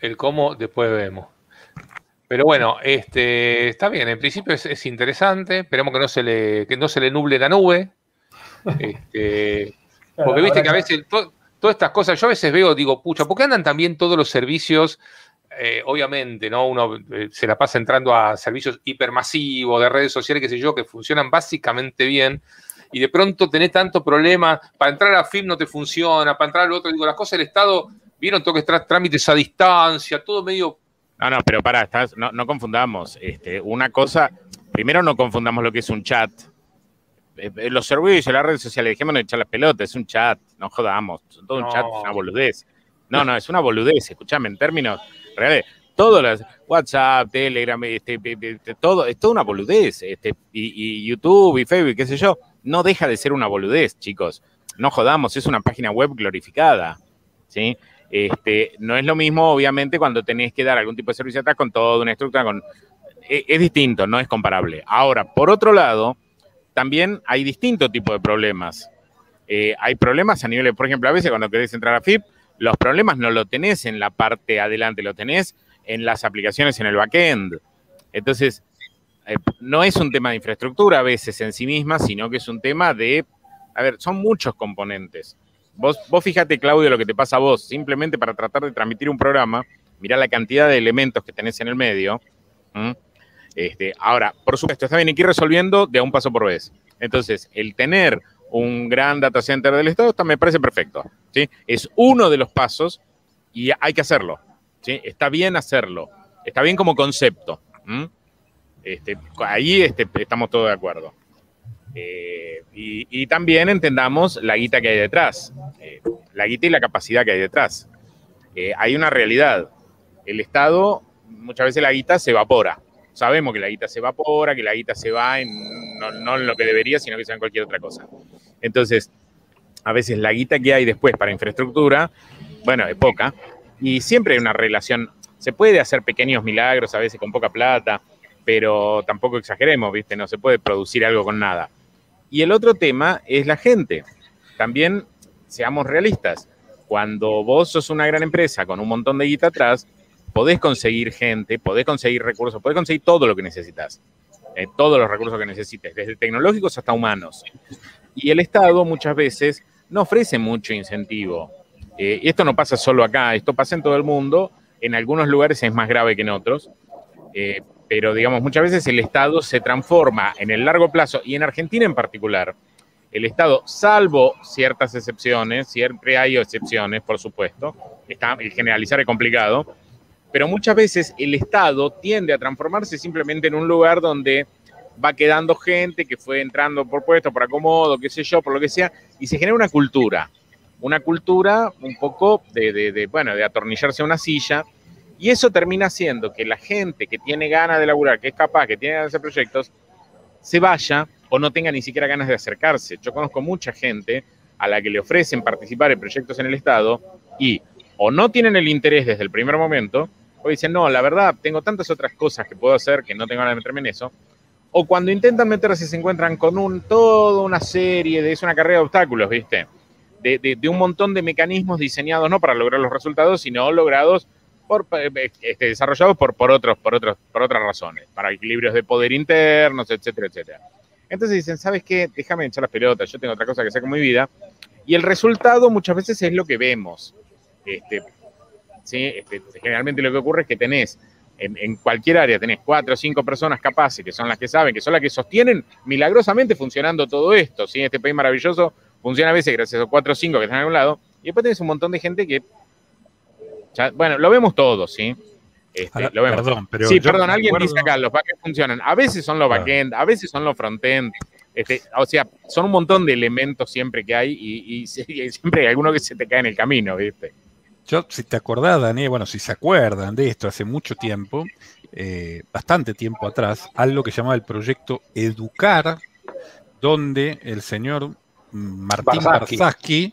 El cómo después vemos. Pero bueno, este, está bien, en principio es, interesante, esperemos que no se le, que no se le nuble la nube. Este, porque viste que a veces todas estas cosas, yo a veces veo, digo, pucha, ¿por qué andan también todos los servicios? Eh, obviamente, ¿no? Uno eh, se la pasa entrando a servicios hipermasivos de redes sociales, qué sé yo, que funcionan básicamente bien, y de pronto tenés tanto problema, para entrar a FIM no te funciona, para entrar al otro, digo, las cosas del Estado, vieron todo que trámites a distancia, todo medio no, no, pero para, no, confundamos. Este, una cosa, primero no confundamos lo que es un chat. Eh, eh, los servicios las redes sociales, dejémonos de echar las pelotas, es un chat, no jodamos. Todo un chat es una boludez. No, no, es una boludez, escúchame, en términos reales. Todo las WhatsApp, Telegram, este, todo, es toda una boludez. Este, y, y YouTube y Facebook, qué sé yo, no deja de ser una boludez, chicos. No jodamos, es una página web glorificada. ¿sí? Este, no es lo mismo, obviamente, cuando tenés que dar algún tipo de servicio atrás con toda una estructura, con, e, es, distinto, no es comparable. Ahora, por otro lado, también hay distintos tipos de problemas. Eh, hay problemas a nivel, por ejemplo, a veces cuando querés entrar a FIP, los problemas no lo tenés en la parte adelante, lo tenés en las aplicaciones en el backend. Entonces, no es un tema de infraestructura a veces en sí misma, sino que es un tema de, a ver, son muchos componentes. Vos, vos fíjate, Claudio, lo que te pasa a vos, simplemente para tratar de transmitir un programa, mirá la cantidad de elementos que tenés en el medio. Este, ahora, por supuesto, está bien, hay que ir resolviendo de un paso por vez. Entonces, el tener un gran data center del Estado me parece perfecto. ¿sí? Es uno de los pasos y hay que hacerlo. ¿sí? Está bien hacerlo. Está bien como concepto. Este, ahí este, estamos todos de acuerdo. Eh, y, también entendamos la guita que hay detrás, eh, la guita y la capacidad que hay detrás. Eh, hay una realidad. El Estado, muchas veces la guita se evapora. Sabemos que la guita se evapora, que la guita se va en, no, en lo que debería, sino que se va en cualquier otra cosa. Entonces, a veces la guita que hay después para infraestructura, bueno, es poca. Y siempre hay una relación. Se puede hacer pequeños milagros a veces con poca plata, pero tampoco exageremos, ¿viste? No se puede producir algo con nada. Y el otro tema es la gente. También seamos realistas. Cuando vos sos una gran empresa con un montón de guita atrás, podés conseguir gente, podés conseguir recursos, podés conseguir todo lo que necesitas. Eh, todos los recursos que necesites, desde tecnológicos hasta humanos. Y el Estado muchas veces no ofrece mucho incentivo. Eh, esto no pasa solo acá, esto pasa en todo el mundo. En algunos lugares es más grave que en otros. Eh, pero digamos, muchas veces el Estado se transforma en el largo plazo y en Argentina en particular. El Estado, salvo ciertas excepciones, siempre hay excepciones, por supuesto, está, el generalizar es complicado, pero muchas veces el Estado tiende a transformarse simplemente en un lugar donde va quedando gente que fue entrando por puesto, por acomodo, qué sé yo, por lo que sea, y se genera una cultura, una cultura un poco de, de bueno, de atornillarse a una silla, y eso termina haciendo que la gente que tiene ganas de laburar, que es capaz, que tiene ganas de hacer proyectos, se vaya o no tenga ni siquiera ganas de acercarse. Yo conozco mucha gente a la que le ofrecen participar en proyectos en el Estado y o no tienen el interés desde el primer momento, o dicen, no, la verdad, tengo tantas otras cosas que puedo hacer que no tengo ganas de meterme en eso, o cuando intentan meterse se encuentran con un, toda una serie de, es una carrera de obstáculos, ¿viste? De, de un montón de mecanismos diseñados no para lograr los resultados, sino logrados por, eh, este, desarrollados por, por, otros, por, otros, por otras razones, para equilibrios de poder internos, etcétera, etcétera. Entonces dicen, ¿sabes qué? Déjame echar las pelotas, yo tengo otra cosa que hacer con mi vida. Y el resultado muchas veces es lo que vemos. Este, ¿sí? Este, generalmente lo que ocurre es que tenés en, cualquier área, tenés cuatro o cinco personas capaces, que son las que saben, que son las que sostienen milagrosamente funcionando todo esto. ¿sí? Este país maravilloso funciona a veces gracias a cuatro o cinco que están a un lado. Y después tenés un montón de gente que bueno, lo vemos todos, ¿sí? Este, lo vemos. Perdón, pero sí, perdón, alguien dice acá, los backends funcionan. A veces son los backend, a veces son los frontend. Este, o sea, son un montón de elementos siempre que hay y, siempre hay alguno que se te cae en el camino, ¿viste? Yo, si te acordás, Dani, bueno, si se acuerdan de esto hace mucho tiempo, eh, bastante tiempo atrás, algo que llamaba el proyecto Educar, donde el señor Martín Barzaski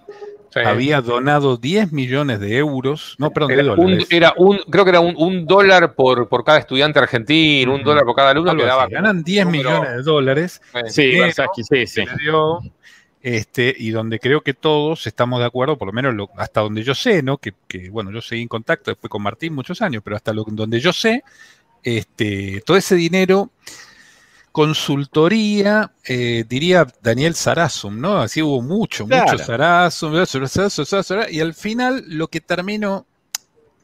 había donado 10 millones de euros, no, perdón, era de dólares. Un, era un, creo que era un, dólar por, por cada estudiante argentino, un dólar por cada alumno. que daba ganan 10 millones de dólares. Sí, sí, sí. este, y donde creo que todos estamos de acuerdo, por lo menos hasta donde yo sé, ¿no? Que, bueno, yo seguí en contacto después con Martín muchos años, pero hasta donde yo sé, este, todo ese dinero, consultoría, eh, diría Daniel Sarasum, ¿no? Así hubo mucho, mucho Sarasum, y al final lo que terminó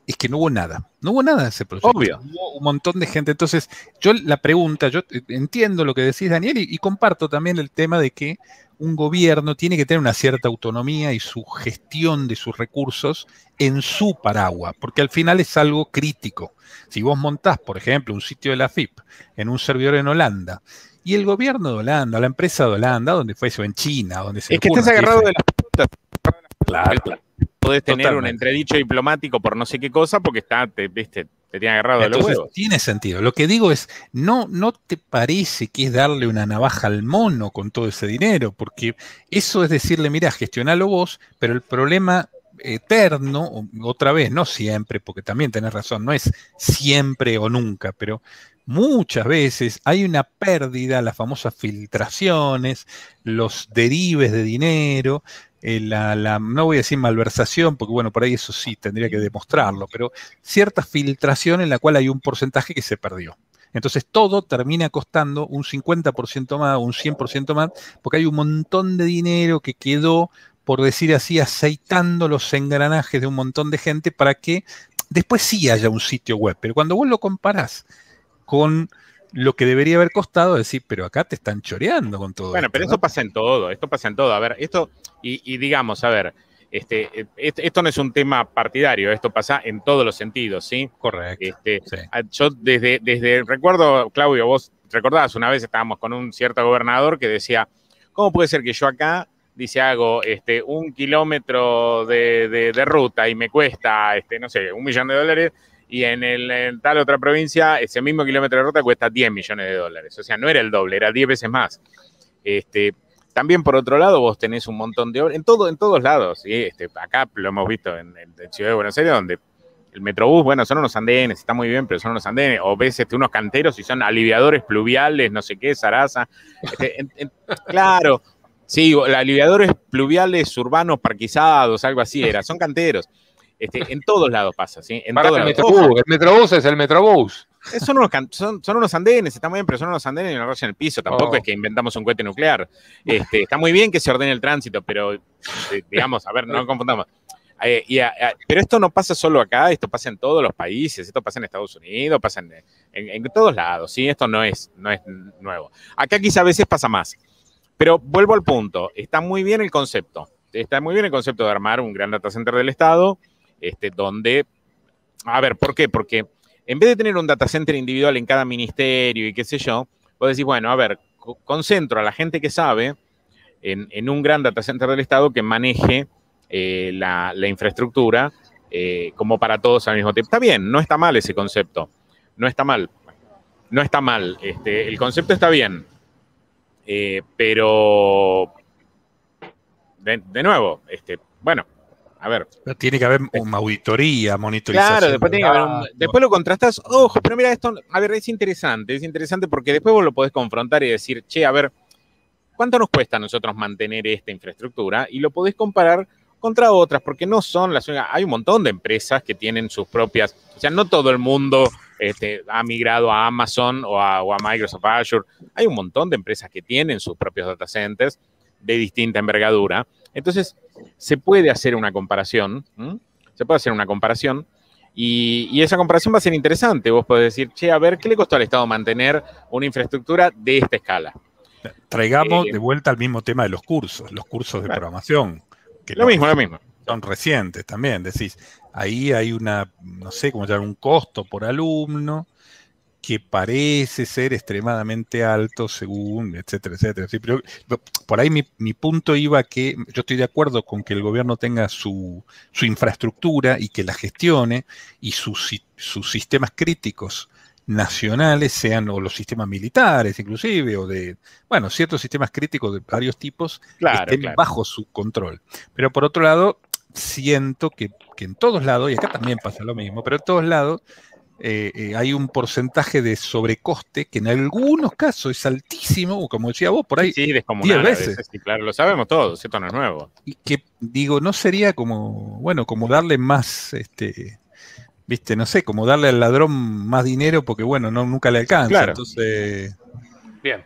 es que no hubo nada. No hubo nada de ese proyecto. Obvio. Hubo un montón de gente. Entonces, yo la pregunta, yo entiendo lo que decís, Daniel, y, comparto también el tema de que un gobierno tiene que tener una cierta autonomía y su gestión de sus recursos en su paraguas, porque al final es algo crítico. Si vos montás, por ejemplo, un sitio de la FIP en un servidor en Holanda, y el gobierno de Holanda, la empresa de Holanda, donde fue eso, en China, donde se... Es que estás agarrado de las Claro, claro. Podés tener un entredicho diplomático por no sé qué cosa porque está, te, viste, te tiene agarrado de los huevos. Tiene sentido. Lo que digo es, no, no te parece que es darle una navaja al mono con todo ese dinero, porque eso es decirle, mira, gestionalo vos, pero el problema eterno, otra vez, no siempre, porque también tenés razón, no es siempre o nunca, pero muchas veces hay una pérdida, las famosas filtraciones, los derives de dinero, eh, la, no voy a decir malversación, porque bueno, por ahí eso sí tendría que demostrarlo, pero cierta filtración en la cual hay un porcentaje que se perdió. Entonces todo termina costando un 50% más, un 100% más, porque hay un montón de dinero que quedó, por decir así, aceitando los engranajes de un montón de gente para que después sí haya un sitio web. Pero cuando vos lo comparás con lo que debería haber costado decir, pero acá te están choreando con todo. Bueno, pero esto pasa en todo, esto pasa en todo. A ver, esto, y, digamos, a ver, este, esto no es un tema partidario, esto pasa en todos los sentidos, ¿sí? Correcto. Este, Yo desde, desde, recuerdo, Claudio, vos recordabas una vez estábamos con un cierto gobernador que decía, ¿cómo puede ser que yo acá, dice, hago este, un kilómetro de, de ruta y me cuesta, este, no sé, un millón de dólares? y en, el, tal otra provincia ese mismo kilómetro de ruta cuesta 10 millones de dólares. O sea, no era el doble, era 10 veces más. Este, también por otro lado, vos tenés un montón de obras, en, todo, en todos lados. Este, acá lo hemos visto en, en, Ciudad de Buenos Aires, donde el Metrobús, bueno, son unos andenes, está muy bien, pero son unos andenes. O ves este, unos canteros y son aliviadores pluviales, no sé qué, zaraza. Este, claro, sí, aliviadores pluviales urbanos parquizados, algo así era, son canteros. Este, en todos lados pasa, ¿sí? En el, Metrobús, el Metrobús es el Metrobús. Son unos, son, unos andenes, está muy bien, pero son unos andenes y no en el piso. Tampoco oh. es que inventamos un cohete nuclear. Este, está muy bien que se ordene el tránsito, pero eh, digamos, a ver, no confundamos. Eh, pero esto no pasa solo acá, esto pasa en todos los países, esto pasa en Estados Unidos, pasa en, en, todos lados, ¿sí? Esto no es, no es nuevo. Acá quizá a veces pasa más. Pero vuelvo al punto, está muy bien el concepto. Está muy bien el concepto de armar un gran data center del Estado, este, donde, a ver, ¿por qué? Porque en vez de tener un data center individual en cada ministerio y qué sé yo, vos decís, bueno, a ver, concentro a la gente que sabe en, un gran data center del Estado que maneje eh, la, infraestructura eh, como para todos al mismo tiempo. Está bien, no está mal ese concepto, no está mal, no está mal, este, el concepto está bien, eh, pero de, nuevo, este, bueno, a ver. tiene que haber una auditoría, monitorización. Claro, después tiene que haber un, Después lo contrastas, ojo, pero mira, esto, a ver, es interesante, es interesante porque después vos lo podés confrontar y decir, che, a ver, ¿cuánto nos cuesta a nosotros mantener esta infraestructura? Y lo podés comparar contra otras, porque no son las únicas. Hay un montón de empresas que tienen sus propias. O sea, no todo el mundo este, ha migrado a Amazon o a, o a Microsoft Azure. Hay un montón de empresas que tienen sus propios data centers de distinta envergadura. Entonces, se puede hacer una comparación, se puede hacer una comparación y, esa comparación va a ser interesante. Vos podés decir, che, a ver, ¿qué le costó al Estado mantener una infraestructura de esta escala? Traigamos eh, de vuelta al mismo tema de los cursos, los cursos de programación. Que lo mismo, lo mismo. Son recientes también, decís, ahí hay una, no sé cómo llamar, un costo por alumno, que parece ser extremadamente alto según, etcétera, etcétera. pero por ahí mi, punto iba que yo estoy de acuerdo con que el gobierno tenga su, infraestructura y que la gestione y sus, sus sistemas críticos nacionales sean, o los sistemas militares inclusive, o de, bueno, ciertos sistemas críticos de varios tipos estén bajo su control. Pero por otro lado, siento que, que en todos lados, y acá también pasa lo mismo, pero en todos lados, eh, eh, hay un porcentaje de sobrecoste que en algunos casos es altísimo, como decía vos, por ahí sí, 10 veces. Sí, claro, lo sabemos todos, esto no es nuevo. Y que, digo, no sería como, bueno, como darle más, este, viste, no sé, como darle al ladrón más dinero porque, bueno, no, nunca le alcanza. Entonces... Bien.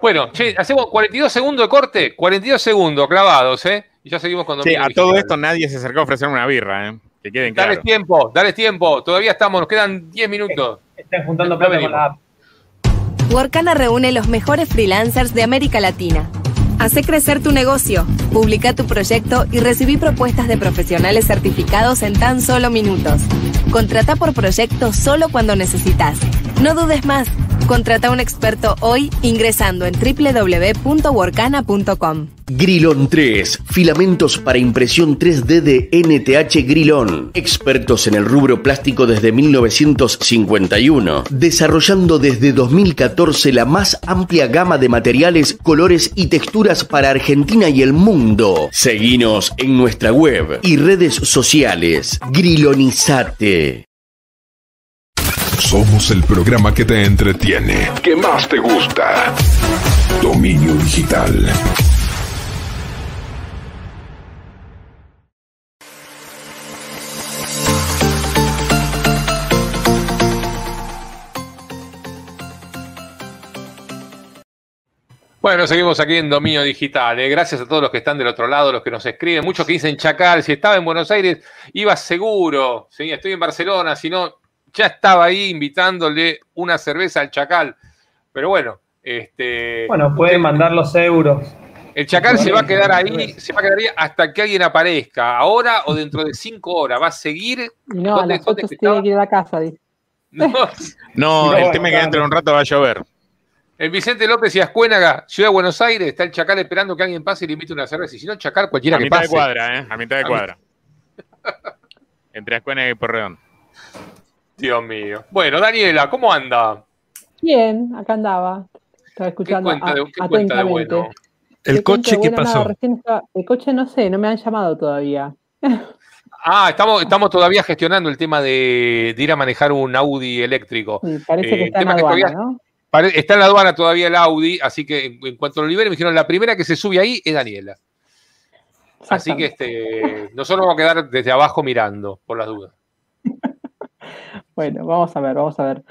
Bueno, che, hacemos 42 segundos de corte, 42 segundos clavados, ¿eh? Y ya seguimos con Sí, a todo esto nadie se acercó a ofrecer una birra, ¿eh? Que queden Dale tiempo, dale tiempo. Todavía estamos, nos quedan 10 minutos. Están juntando plata con la app. Workana reúne los mejores freelancers de América Latina. Hace crecer tu negocio, publica tu proyecto y recibí propuestas de profesionales certificados en tan solo minutos. Contrata por proyecto solo cuando necesitas. No dudes más. Contrata a un experto hoy ingresando en www.workana.com. Grilón 3, filamentos para impresión 3D de NTH Grilón. Expertos en el rubro plástico desde 1951, desarrollando desde 2014 la más amplia gama de materiales, colores y texturas para Argentina y el mundo. Seguinos en nuestra web y redes sociales. Grilonizate. Somos el programa que te entretiene, que más te gusta. Dominio Digital. Bueno, seguimos aquí en Dominio Digital. ¿eh? Gracias a todos los que están del otro lado, los que nos escriben. Muchos que dicen Chacal, si estaba en Buenos Aires, iba seguro. ¿sí? Estoy en Barcelona, si no, ya estaba ahí invitándole una cerveza al Chacal. Pero bueno, este. Bueno, pueden mandar los euros. El Chacal se va a quedar ahí, se va a quedar ahí hasta que alguien aparezca, ahora o dentro de cinco horas. Va a seguir. No, a las tiene que ir a casa. No, el tema es que dentro de un rato va a llover. El Vicente López y Ascuénaga, Ciudad de Buenos Aires, está el Chacal esperando que alguien pase y le invite una cerveza. Y si no, Chacal, cualquiera que pase. A mitad de cuadra, ¿eh? A mitad de cuadra. Entre Ascuénaga y Porredón. Dios mío. Bueno, Daniela, ¿cómo anda? Bien, acá andaba. Estaba escuchando ¿Qué cuenta de, qué cuenta de bueno? ¿El coche qué pasó? el coche no sé, no me han llamado todavía. Ah, estamos, estamos todavía gestionando el tema de, ir a manejar un Audi eléctrico. Sí, parece que eh, está en la aduana, ¿no? Está en la aduana todavía el Audi, así que en, cuanto lo liberen, me dijeron, la primera que se sube ahí es Daniela. Así que este, nosotros vamos a quedar desde abajo mirando, por las dudas. Bueno, vamos a ver, vamos a ver.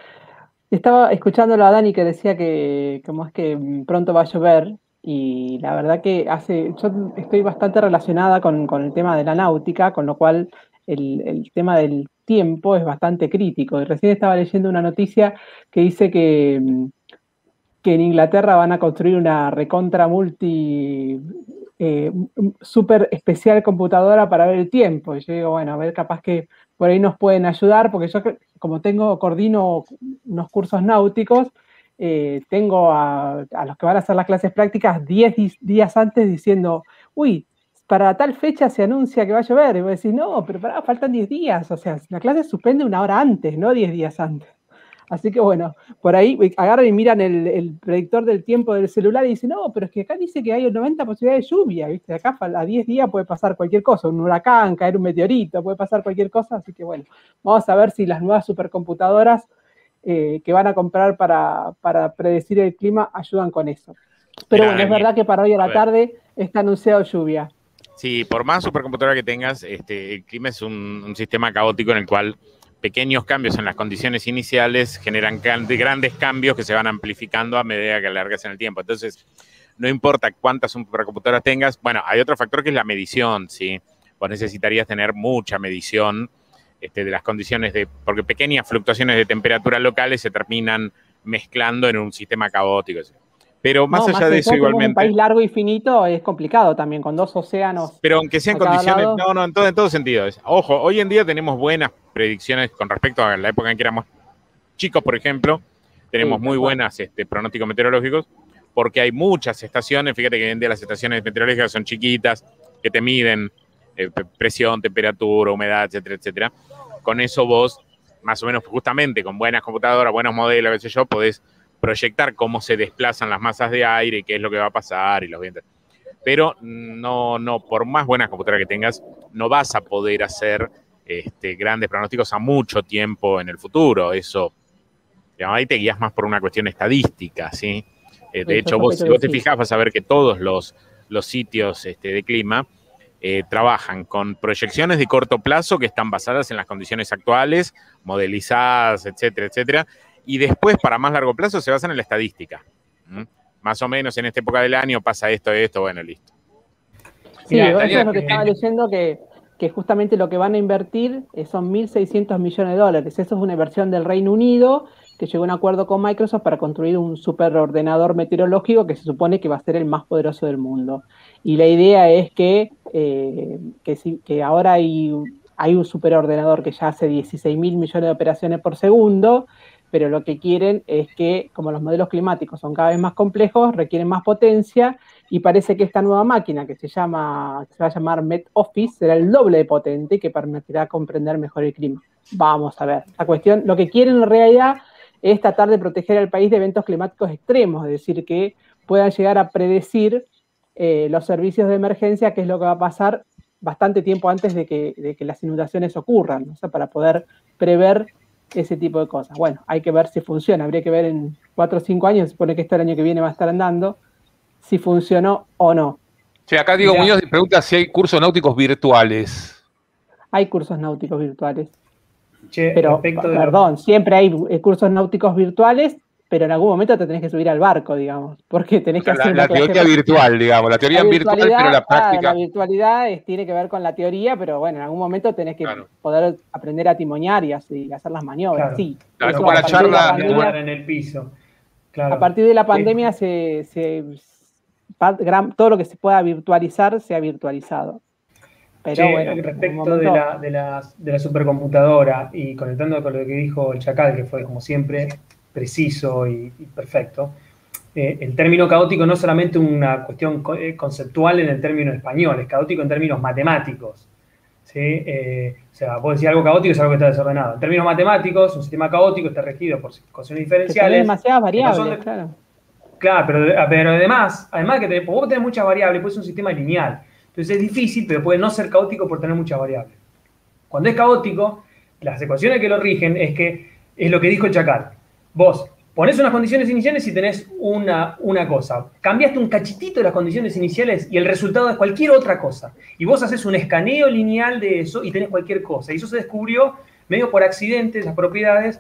Estaba escuchándolo a Dani que decía que como es que pronto va a llover y la verdad que hace, yo estoy bastante relacionada con, el tema de la náutica, con lo cual el, el tema del tiempo es bastante crítico. Y recién estaba leyendo una noticia que dice que, que en Inglaterra van a construir una recontra multi eh, súper especial computadora para ver el tiempo. Y yo digo, bueno, a ver, capaz que por ahí nos pueden ayudar, porque yo como tengo, coordino unos cursos náuticos, eh, tengo a, a, los que van a hacer las clases prácticas 10 días antes diciendo, uy, para tal fecha se anuncia que va a llover. Y vos decís, no, pero pará, faltan 10 días. O sea, la clase suspende una hora antes, no 10 días antes. Así que bueno, por ahí agarran y miran el, predictor del tiempo del celular y dicen, no, pero es que acá dice que hay el 90 posibilidades de lluvia, ¿viste? Acá a 10 días puede pasar cualquier cosa, un huracán, caer un meteorito, puede pasar cualquier cosa. Así que bueno, vamos a ver si las nuevas supercomputadoras eh, que van a comprar para, para predecir el clima ayudan con eso. Pero bueno, es verdad que para hoy a la tarde está anunciado lluvia. Sí, por más supercomputadora que tengas, este, el clima es un, sistema caótico en el cual pequeños cambios en las condiciones iniciales generan grandes cambios que se van amplificando a medida que alargas el tiempo. Entonces, no importa cuántas supercomputadoras tengas, bueno, hay otro factor que es la medición, ¿sí? Vos necesitarías tener mucha medición este, de las condiciones de, porque pequeñas fluctuaciones de temperatura locales se terminan mezclando en un sistema caótico. ¿sí? Pero más allá de eso, igualmente. Un país largo y finito es complicado también, con dos océanos. Pero aunque sean condiciones. No, no, en todo, en todo sentido. Ojo, hoy en día tenemos buenas predicciones con respecto a la época en que éramos chicos, por ejemplo. Tenemos muy buenas este, pronósticos meteorológicos, porque hay muchas estaciones. Fíjate que hoy en día las estaciones meteorológicas son chiquitas, que te miden eh, presión, temperatura, humedad, etcétera, etcétera. Con eso vos, más o menos, justamente con buenas computadoras, buenos modelos, qué sé yo, podés proyectar cómo se desplazan las masas de aire y qué es lo que va a pasar y los vientos. Pero no, no, por más buenas computadoras que tengas, no vas a poder hacer este, grandes pronósticos a mucho tiempo en el futuro. Eso, ahí te guías más por una cuestión estadística, ¿sí? Eh, de hecho, vos, si vos te fijas, vas a ver que todos los, los sitios este, de clima eh, trabajan con proyecciones de corto plazo que están basadas en las condiciones actuales, modelizadas, etcétera, etcétera. Y después, para más largo plazo, se basan en la estadística. Más o menos en esta época del año pasa esto, esto, bueno, listo. Sí, eso es lo que estaba leyendo que que justamente lo que van a invertir eh, son 1.600 millones de dólares. Eso es una inversión del Reino Unido que llegó a un acuerdo con Microsoft para construir un superordenador meteorológico que se supone que va a ser el más poderoso del mundo. Y la idea es que, eh, que, ahora hay, hay un superordenador que ya hace 16 mil millones de operaciones por segundo, pero lo que quieren es que, como los modelos climáticos son cada vez más complejos, requieren más potencia y parece que esta nueva máquina que se llama, se va a llamar Met Office, será el doble de potente que permitirá comprender mejor el clima. Vamos a ver. La cuestión, lo que quieren en realidad es tratar de proteger al país de eventos climáticos extremos, es decir, que puedan llegar a predecir eh, los servicios de emergencia, qué es lo que va a pasar bastante tiempo antes de que, las inundaciones ocurran, o sea, para poder prever ese tipo de cosas. Bueno, hay que ver si funciona, habría que ver en cuatro o cinco años, se supone que esto el año que viene va a estar andando, si funcionó o no. Sí, acá Diego Muñoz pregunta si hay cursos náuticos virtuales. Hay cursos náuticos virtuales. pero, perdón, siempre hay cursos náuticos virtuales, pero en algún momento te tenés que subir al barco, digamos, porque tenés que hacer la, teoría virtual, digamos, la teoría virtual, pero la práctica. la virtualidad tiene que ver con la teoría, pero bueno, en algún momento tenés que poder aprender a timonear y, hacer las maniobras, sí. como la charla en el piso. A partir de la pandemia se todo lo que se pueda virtualizar se ha virtualizado. Pero respecto de, la, de, la, supercomputadora y conectando con lo que dijo el Chacal, que fue como siempre preciso y, perfecto, eh, el término caótico no es solamente una cuestión eh, conceptual en el término español, es caótico en términos matemáticos. ¿sí? Eh, o sea, vos decir algo caótico es algo que está desordenado. En términos matemáticos, un sistema caótico está regido por ecuaciones diferenciales. demasiadas variables, claro. Claro, pero, pero además, además que te, vos tenés muchas variables, pues es un sistema lineal. Entonces es difícil, pero puede no ser caótico por tener muchas variables. Cuando es caótico, las ecuaciones que lo rigen es que es lo que dijo el Chacal. Vos ponés unas condiciones iniciales y tenés una, una cosa. Cambiaste un cachitito de las condiciones iniciales y el resultado es cualquier otra cosa. Y vos haces un escaneo lineal de eso y tenés cualquier cosa. Y eso se descubrió medio por accidente, esas propiedades,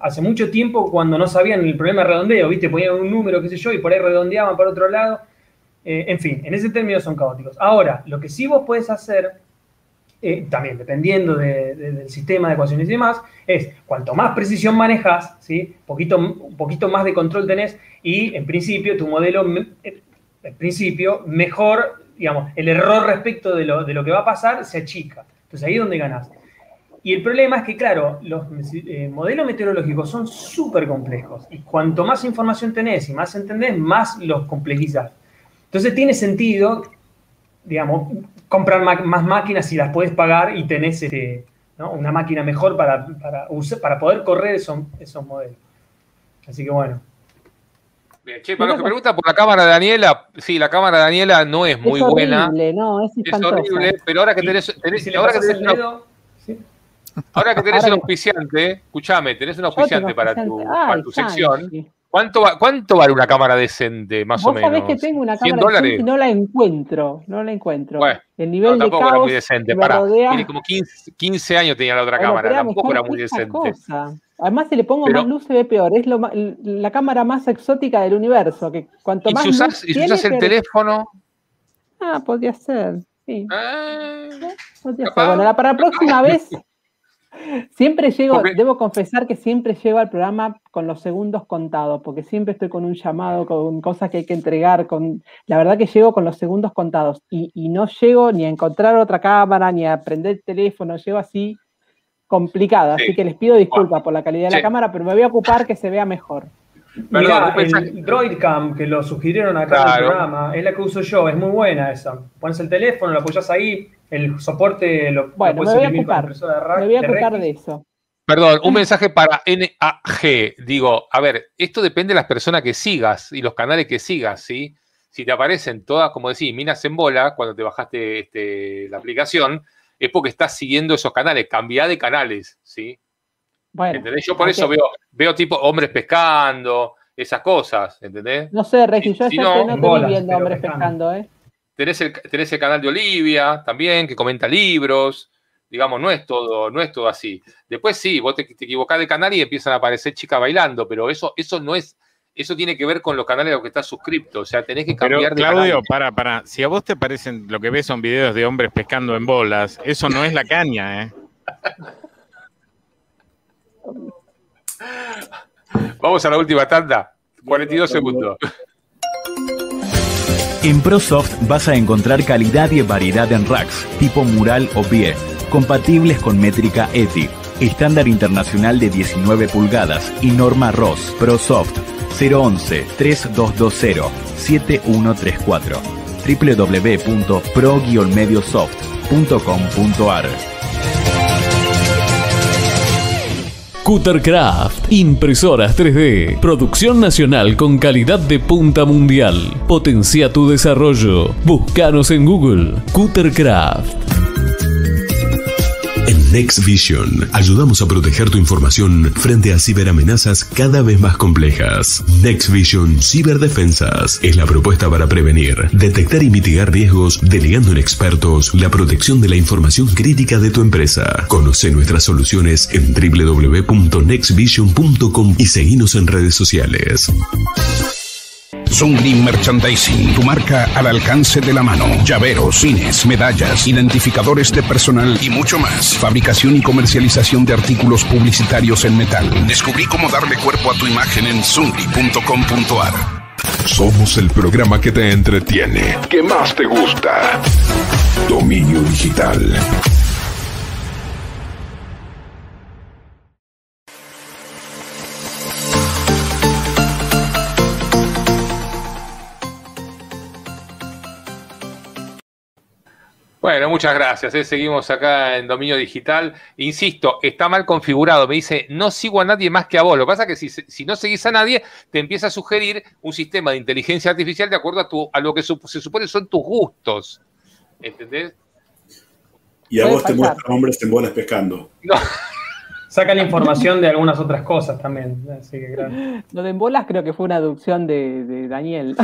hace mucho tiempo cuando no sabían el problema de redondeo, ¿viste? Ponían un número, qué sé yo, y por ahí redondeaban para otro lado. Eh, en fin, en ese término son caóticos. Ahora, lo que sí vos puedes hacer, eh, también dependiendo del sistema de ecuaciones y demás, es cuanto más precisión manejas, ¿sí? Un poquito más de control tenés y en principio tu modelo, en principio, mejor, digamos, el error respecto de lo, de lo que va a pasar se achica. Entonces ahí es donde ganás. Y el problema es que, claro, los eh, modelos meteorológicos son súper complejos y cuanto más información tenés y más entendés, más los complejizás. Entonces tiene sentido, digamos, comprar más máquinas si las puedes pagar y tenés este, una máquina mejor para, para, poder correr esos, esos modelos. Así que bueno. Bien, che, para los que preguntan por la cámara de Daniela, sí, la cámara de Daniela no es muy buena. No, es, es horrible, pero ahora que tenés, ahora que tenés Ahora que tenés un auspiciante, escúchame, tenés un auspiciante para tu, para tu sección. ¿Cuánto, ¿Cuánto vale una cámara decente, más o menos? sabés que tengo una cámara decente y no la encuentro, no la encuentro. Bueno, el nivel de caos era muy decente. Para, tiene como 15, 15, años tenía la otra cámara, tampoco era muy decente. Cosa. Además, si le pongo más luz se ve peor. Es lo, la cámara más exótica del universo. Que cuanto ¿Y más si usas, ¿y si usas el teléfono? Ah, podría ser, sí. Ah, podría ser. Bueno, para la próxima vez Siempre llego, debo confesar que siempre llego al programa con los segundos contados, porque siempre estoy con un llamado, con cosas que hay que entregar, con la verdad que llego con los segundos contados y, no llego ni a encontrar otra cámara, ni a prender el teléfono, llego así complicada, así que les pido disculpas por la calidad de la cámara, pero me voy a ocupar que se vea mejor. Mira, el Droidcam que lo sugirieron acá en el programa, es la que uso yo, es muy buena esa. Pones el teléfono, lo apoyas ahí, el soporte lo, bueno, me voy a ocupar, me voy a ocupar de eso. Perdón, un mensaje para NAG. Digo, a ver, esto depende de las personas que sigas y los canales que sigas, ¿sí? Si te aparecen todas, como decís, minas en bola cuando te bajaste este, la aplicación, es porque estás siguiendo esos canales, cambia de canales, ¿sí? ¿Entendés? Yo por eso veo, veo tipo hombres pescando, esas cosas, ¿entendés? No sé, Regi, yo si no, no estoy viendo hombres pescando, ¿eh? Tenés el, tenés el canal de Olivia también, que comenta libros, digamos, no es todo, no es todo así. Después sí, vos te, te equivocás de canal y empiezan a aparecer chicas bailando, pero eso, eso no es, eso tiene que ver con los canales a los que estás suscrito. O sea, tenés que cambiar Pero, Claudio, para, para. Si a vos te parecen, lo que ves son videos de hombres pescando en bolas, eso no es la caña, ¿eh? Vamos a la última tanda. 42 segundos. En ProSoft vas a encontrar calidad y variedad en racks, tipo mural o pie, compatibles con métrica ETI, estándar internacional de 19 pulgadas y norma ROS. ProSoft 011 3220 7134 www.pro-mediosoft.com.ar Cuttercraft, impresoras 3D, producción nacional con calidad de punta mundial. Potencia tu desarrollo. Búscanos en Google. Cuttercraft. Next Vision ayudamos a proteger tu información frente a ciberamenazas cada vez más complejas. Next Vision Ciberdefensas es la propuesta para prevenir, detectar y mitigar riesgos, delegando en expertos la protección de la información crítica de tu empresa. Conoce nuestras soluciones en www.nextvision.com y seguinos en redes sociales. Zungri Merchandising, tu marca al alcance de la mano. Llaveros, pines, medallas, identificadores de personal y mucho más. Fabricación y comercialización de artículos publicitarios en metal. Descubrí cómo darle cuerpo a tu imagen en zungri.com.ar. Somos el programa que te entretiene, que más te gusta. Dominio Digital. Bueno, muchas gracias. ¿eh? Seguimos acá en dominio digital. Insisto, está mal configurado. Me dice, no sigo a nadie más que a vos. Lo que pasa es que si, no seguís a nadie, te empieza a sugerir un sistema de inteligencia artificial de acuerdo a, tu, a lo que se supone son tus gustos. ¿Entendés? Y a vos te muestra hombres en bolas pescando. No. Saca la información de algunas otras cosas también. Lo de en bolas creo que fue una aducción de, Daniel.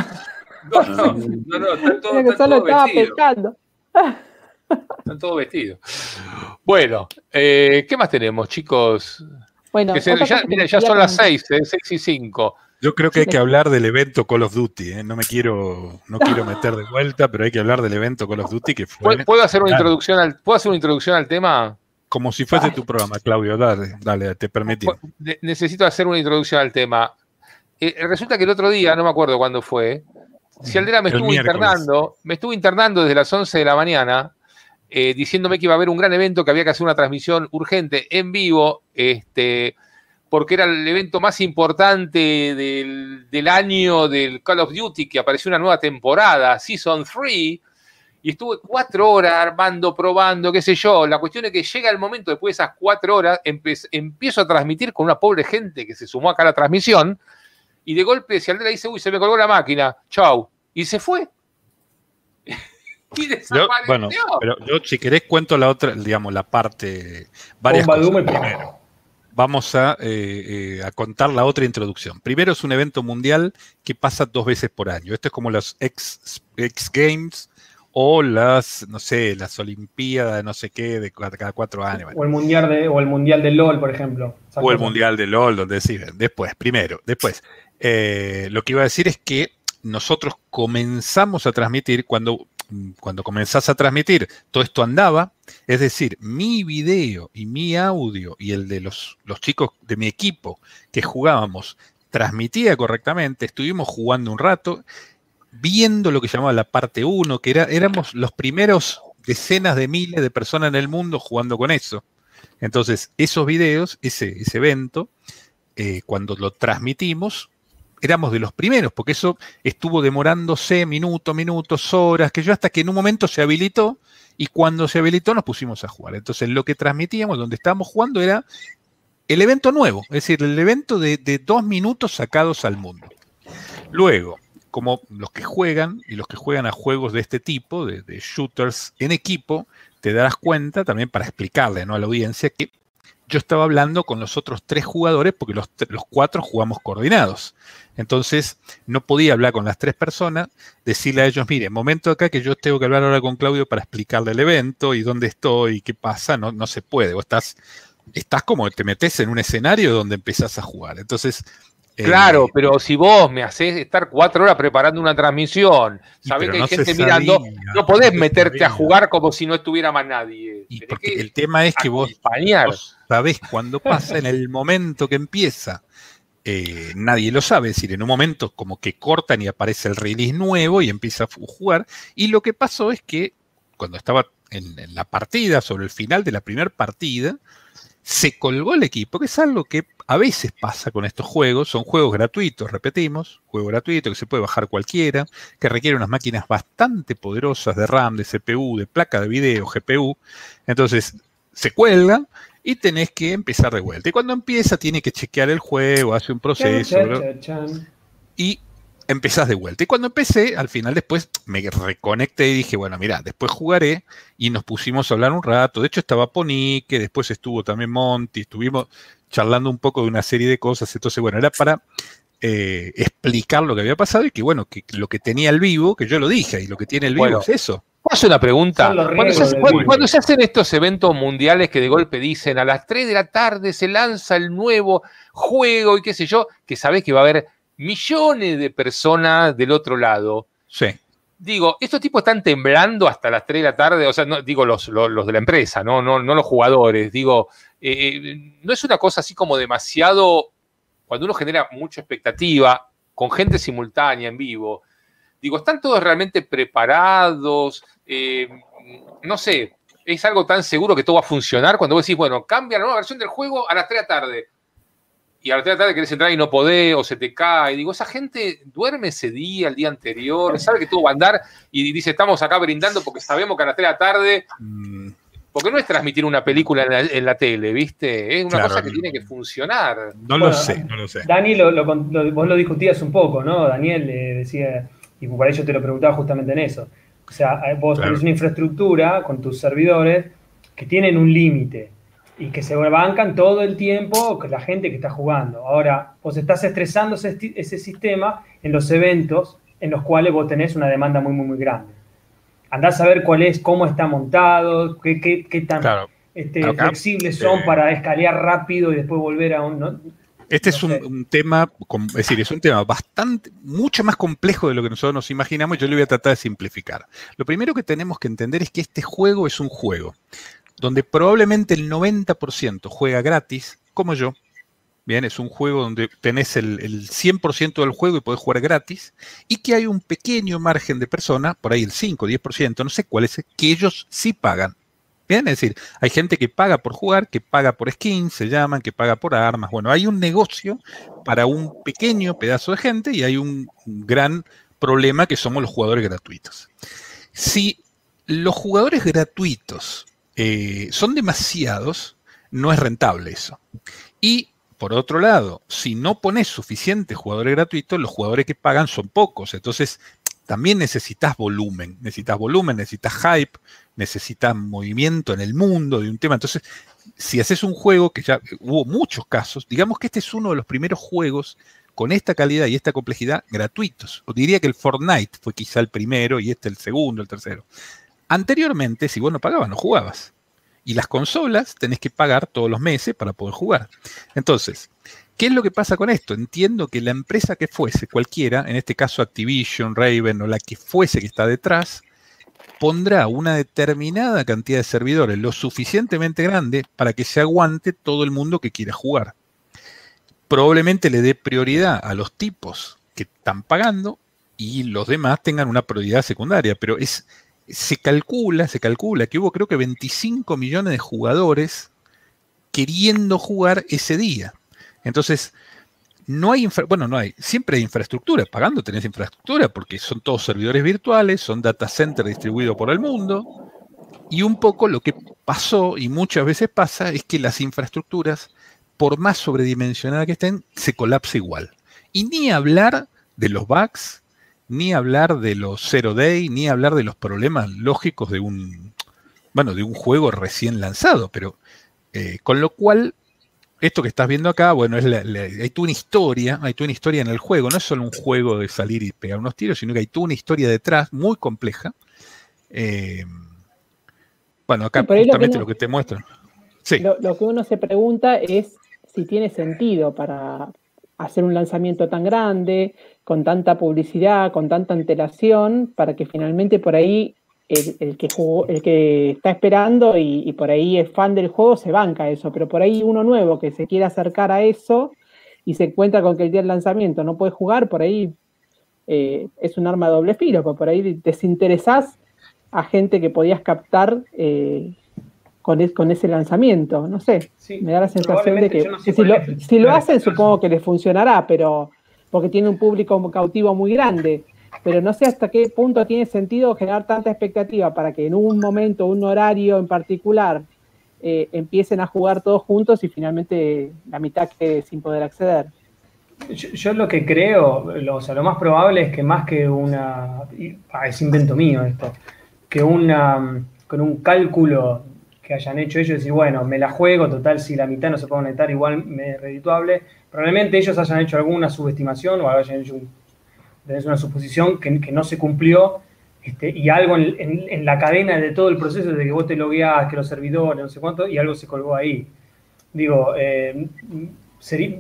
No, no, no, no, está todo, que solo estaba pescando. Están todos vestidos. Bueno, eh, ¿qué más tenemos, chicos? Bueno, ya, son las 6, 6 eh, y 5. Yo creo que hay que hablar del evento Call of Duty. ¿eh? No me quiero, no quiero meter de vuelta, pero hay que hablar del evento Call of Duty que fue. ¿Puedo hacer una introducción al, ¿puedo hacer una introducción al tema? Como si fuese tu programa, Claudio. Dale, dale, te permití. Necesito hacer una introducción al tema. resulta que el otro día, no me acuerdo cuándo fue, si Aldera me estuvo internando, me estuvo internando desde las 11 de la mañana, eh, diciéndome que iba a haber un gran evento, que había que hacer una transmisión urgente en vivo, este, porque era el evento más importante del, año del Call of Duty, que apareció una nueva temporada, Season 3, y estuve cuatro horas armando, probando, qué sé yo. La cuestión es que llega el momento, después de esas cuatro horas, empiezo a transmitir con una pobre gente que se sumó acá a la transmisión, y de golpe si Aldera dice, uy, se me colgó la máquina, chau, y se fue. y desapareció. bueno, pero yo si querés cuento la otra, digamos, la parte, varias cosas. Primero, vamos a, eh, eh, a, contar la otra introducción. Primero es un evento mundial que pasa dos veces por año. Esto es como los X, X Games o las, no sé, las Olimpiadas, no sé qué, de cada cuatro años. O el mundial de, o el mundial de LOL, por ejemplo. O el mundial de LOL, donde deciden. Después, primero, después. Eh, lo que iba a decir es que nosotros comenzamos a transmitir cuando, cuando comenzás a transmitir, todo esto andaba, es decir, mi video y mi audio y el de los, los chicos de mi equipo que jugábamos transmitía correctamente, estuvimos jugando un rato, viendo lo que llamaba la parte 1, que era, éramos los primeros decenas de miles de personas en el mundo jugando con eso. Entonces, esos videos, ese, ese evento, eh, cuando lo transmitimos, éramos de los primeros, porque eso estuvo demorándose minutos, minutos, horas, que yo hasta que en un momento se habilitó y cuando se habilitó nos pusimos a jugar. Entonces lo que transmitíamos, donde estábamos jugando, era el evento nuevo, es decir, el evento de, dos minutos sacados al mundo. Luego, como los que juegan y los que juegan a juegos de este tipo, de, de shooters en equipo, te darás cuenta también para explicarle ¿no? a la audiencia que yo estaba hablando con los otros tres jugadores porque los, los, cuatro jugamos coordinados. Entonces, no podía hablar con las tres personas, decirle a ellos, mire, momento acá que yo tengo que hablar ahora con Claudio para explicarle el evento y dónde estoy y qué pasa, no, no se puede. O estás, estás como te metes en un escenario donde empezás a jugar. Entonces, Claro, eh, pero si vos me haces estar cuatro horas preparando una transmisión, sabés que hay gente mirando, no podés meterte a jugar como si no estuviera más nadie. Y porque el tema es que vos, vos, sabés cuándo pasa, en el momento que empieza. Eh, nadie lo sabe, es decir, en un momento como que cortan y aparece el release nuevo y empieza a jugar. Y lo que pasó es que cuando estaba en, en la partida, sobre el final de la primera partida, se colgó el equipo, que es algo que a veces pasa con estos juegos. Son juegos gratuitos, repetimos, juego gratuito que se puede bajar cualquiera, que requiere unas máquinas bastante poderosas de RAM, de CPU, de placa de video, GPU. Entonces, se cuelga y tenés que empezar de vuelta. Y cuando empieza, tiene que chequear el juego, hace un proceso. Y empezás de vuelta. Y cuando empecé, al final después me reconecté y dije, bueno, mira, después jugaré y nos pusimos a hablar un rato. De hecho estaba Ponique, después estuvo también Monty, estuvimos charlando un poco de una serie de cosas. Entonces, bueno, era para eh, explicar lo que había pasado y que, bueno, que lo que tenía el vivo, que yo lo dije, y lo que tiene el vivo es eso. hacer una pregunta. Cuando se, hacen estos eventos mundiales que de golpe dicen a las 3 de la tarde se lanza el nuevo juego y qué sé yo, que sabés que va a haber millones de personas del otro lado. Sí. Digo, estos tipos están temblando hasta las 3 de la tarde, o sea, no, digo los, los, de la empresa, no, no, no los jugadores. Digo, eh, no es una cosa así como demasiado, cuando uno genera mucha expectativa, con gente simultánea en vivo, digo, ¿están todos realmente preparados? Eh, no sé, ¿es algo tan seguro que todo va a funcionar? Cuando vos decís, bueno, cambia la nueva versión del juego a las 3 de la tarde y a la tarde querés entrar y no podés, o se te cae. Digo, esa gente duerme ese día, el día anterior, sabe que todo va a andar y dice, estamos acá brindando porque sabemos que a las 3 de la tarde. Mm. Porque no es transmitir una película en la, tele, ¿viste? Es una cosa que tiene que funcionar. No lo sé, no lo sé. Dani, vos lo discutías un poco, ¿no? Daniel le decía, y para ello te lo preguntaba justamente en eso. O sea, vos tenés una infraestructura con tus servidores que tienen un límite y que se bancan todo el tiempo con la gente que está jugando. Ahora, vos estás estresando ese, ese, sistema en los eventos en los cuales vos tenés una demanda muy, muy, muy grande. Andás a ver cuál es, cómo está montado, qué, qué, qué tan este, flexibles son eh, para escalear rápido y después volver a un... Este es un, tema, es decir, es un tema bastante, mucho más complejo de lo que nosotros nos imaginamos. Yo le voy a tratar de simplificar. Lo primero que tenemos que entender es que este juego es un juego donde probablemente el 90% juega gratis, como yo. Bien, es un juego donde tenés el, 100% del juego y podés jugar gratis, y que hay un pequeño margen de personas, por ahí el 5, 10%, no sé cuál es, que ellos sí pagan. Bien, es decir, hay gente que paga por jugar, que paga por skins, se llaman, que paga por armas. Bueno, hay un negocio para un pequeño pedazo de gente y hay un gran problema que somos los jugadores gratuitos. Si los jugadores gratuitos eh, son demasiados, no es rentable eso. Y por otro lado, si no pones suficientes jugadores gratuitos, los jugadores que pagan son pocos. Entonces, también necesitas volumen, necesitas volumen, necesitas hype, necesitas movimiento en el mundo de un tema. Entonces, si haces un juego, que ya hubo muchos casos, digamos que este es uno de los primeros juegos con esta calidad y esta complejidad gratuitos. O diría que el Fortnite fue quizá el primero y este el segundo, el tercero. Anteriormente, si vos no pagabas, no jugabas. Y las consolas tenés que pagar todos los meses para poder jugar. Entonces, ¿qué es lo que pasa con esto? Entiendo que la empresa que fuese, cualquiera, en este caso Activision, Raven o la que fuese que está detrás, pondrá una determinada cantidad de servidores lo suficientemente grande para que se aguante todo el mundo que quiera jugar. Probablemente le dé prioridad a los tipos que están pagando y los demás tengan una prioridad secundaria, pero es se calcula, se calcula que hubo creo que 25 millones de jugadores queriendo jugar ese día. Entonces, no hay, bueno, no hay, siempre hay infraestructura, pagando tenés infraestructura porque son todos servidores virtuales, son data centers distribuidos por el mundo. Y un poco lo que pasó y muchas veces pasa es que las infraestructuras, por más sobredimensionadas que estén, se colapsa igual. Y ni hablar de los bugs, ni hablar de los zero day, ni hablar de los problemas lógicos de un, bueno, de un juego recién lanzado, pero eh, con lo cual, esto que estás viendo acá, bueno, es hay toda una historia, hay toda una historia en el juego, no es solo un juego de salir y pegar unos tiros, sino que hay toda una historia detrás muy compleja. Eh, bueno, acá justamente lo que, te muestran. Sí. lo que uno se pregunta es si tiene sentido para hacer un lanzamiento tan grande, con tanta publicidad, con tanta antelación, para que finalmente por ahí el, que, jugó, el que está esperando y, por ahí es fan del juego se banca eso, pero por ahí uno nuevo que se quiere acercar a eso y se encuentra con que el día del lanzamiento no puede jugar, por ahí eh, es un arma de doble filo, porque por ahí desinteresás a gente que podías captar eh, con, con, ese lanzamiento. No sé, me da la sensación de que, si, lo, si lo hacen supongo que les funcionará, pero porque tiene un público cautivo muy grande pero no sé hasta qué punto tiene sentido generar tanta expectativa para que en un momento, un horario en particular, eh, empiecen a jugar todos juntos y finalmente la mitad quede sin poder acceder. Yo, lo que creo, lo, o sea, lo más probable es que más que una, ah, es invento mío esto, que una, con un cálculo que hayan hecho ellos, decir, bueno, me la juego, total, si la mitad no se puede conectar, igual me es redituable. Probablemente ellos hayan hecho alguna subestimación o hayan hecho una suposición que, no se cumplió este, y algo en, la cadena de todo el proceso, de que vos te logueás, que los servidores, no sé cuánto, y algo se colgó ahí. Digo, eh,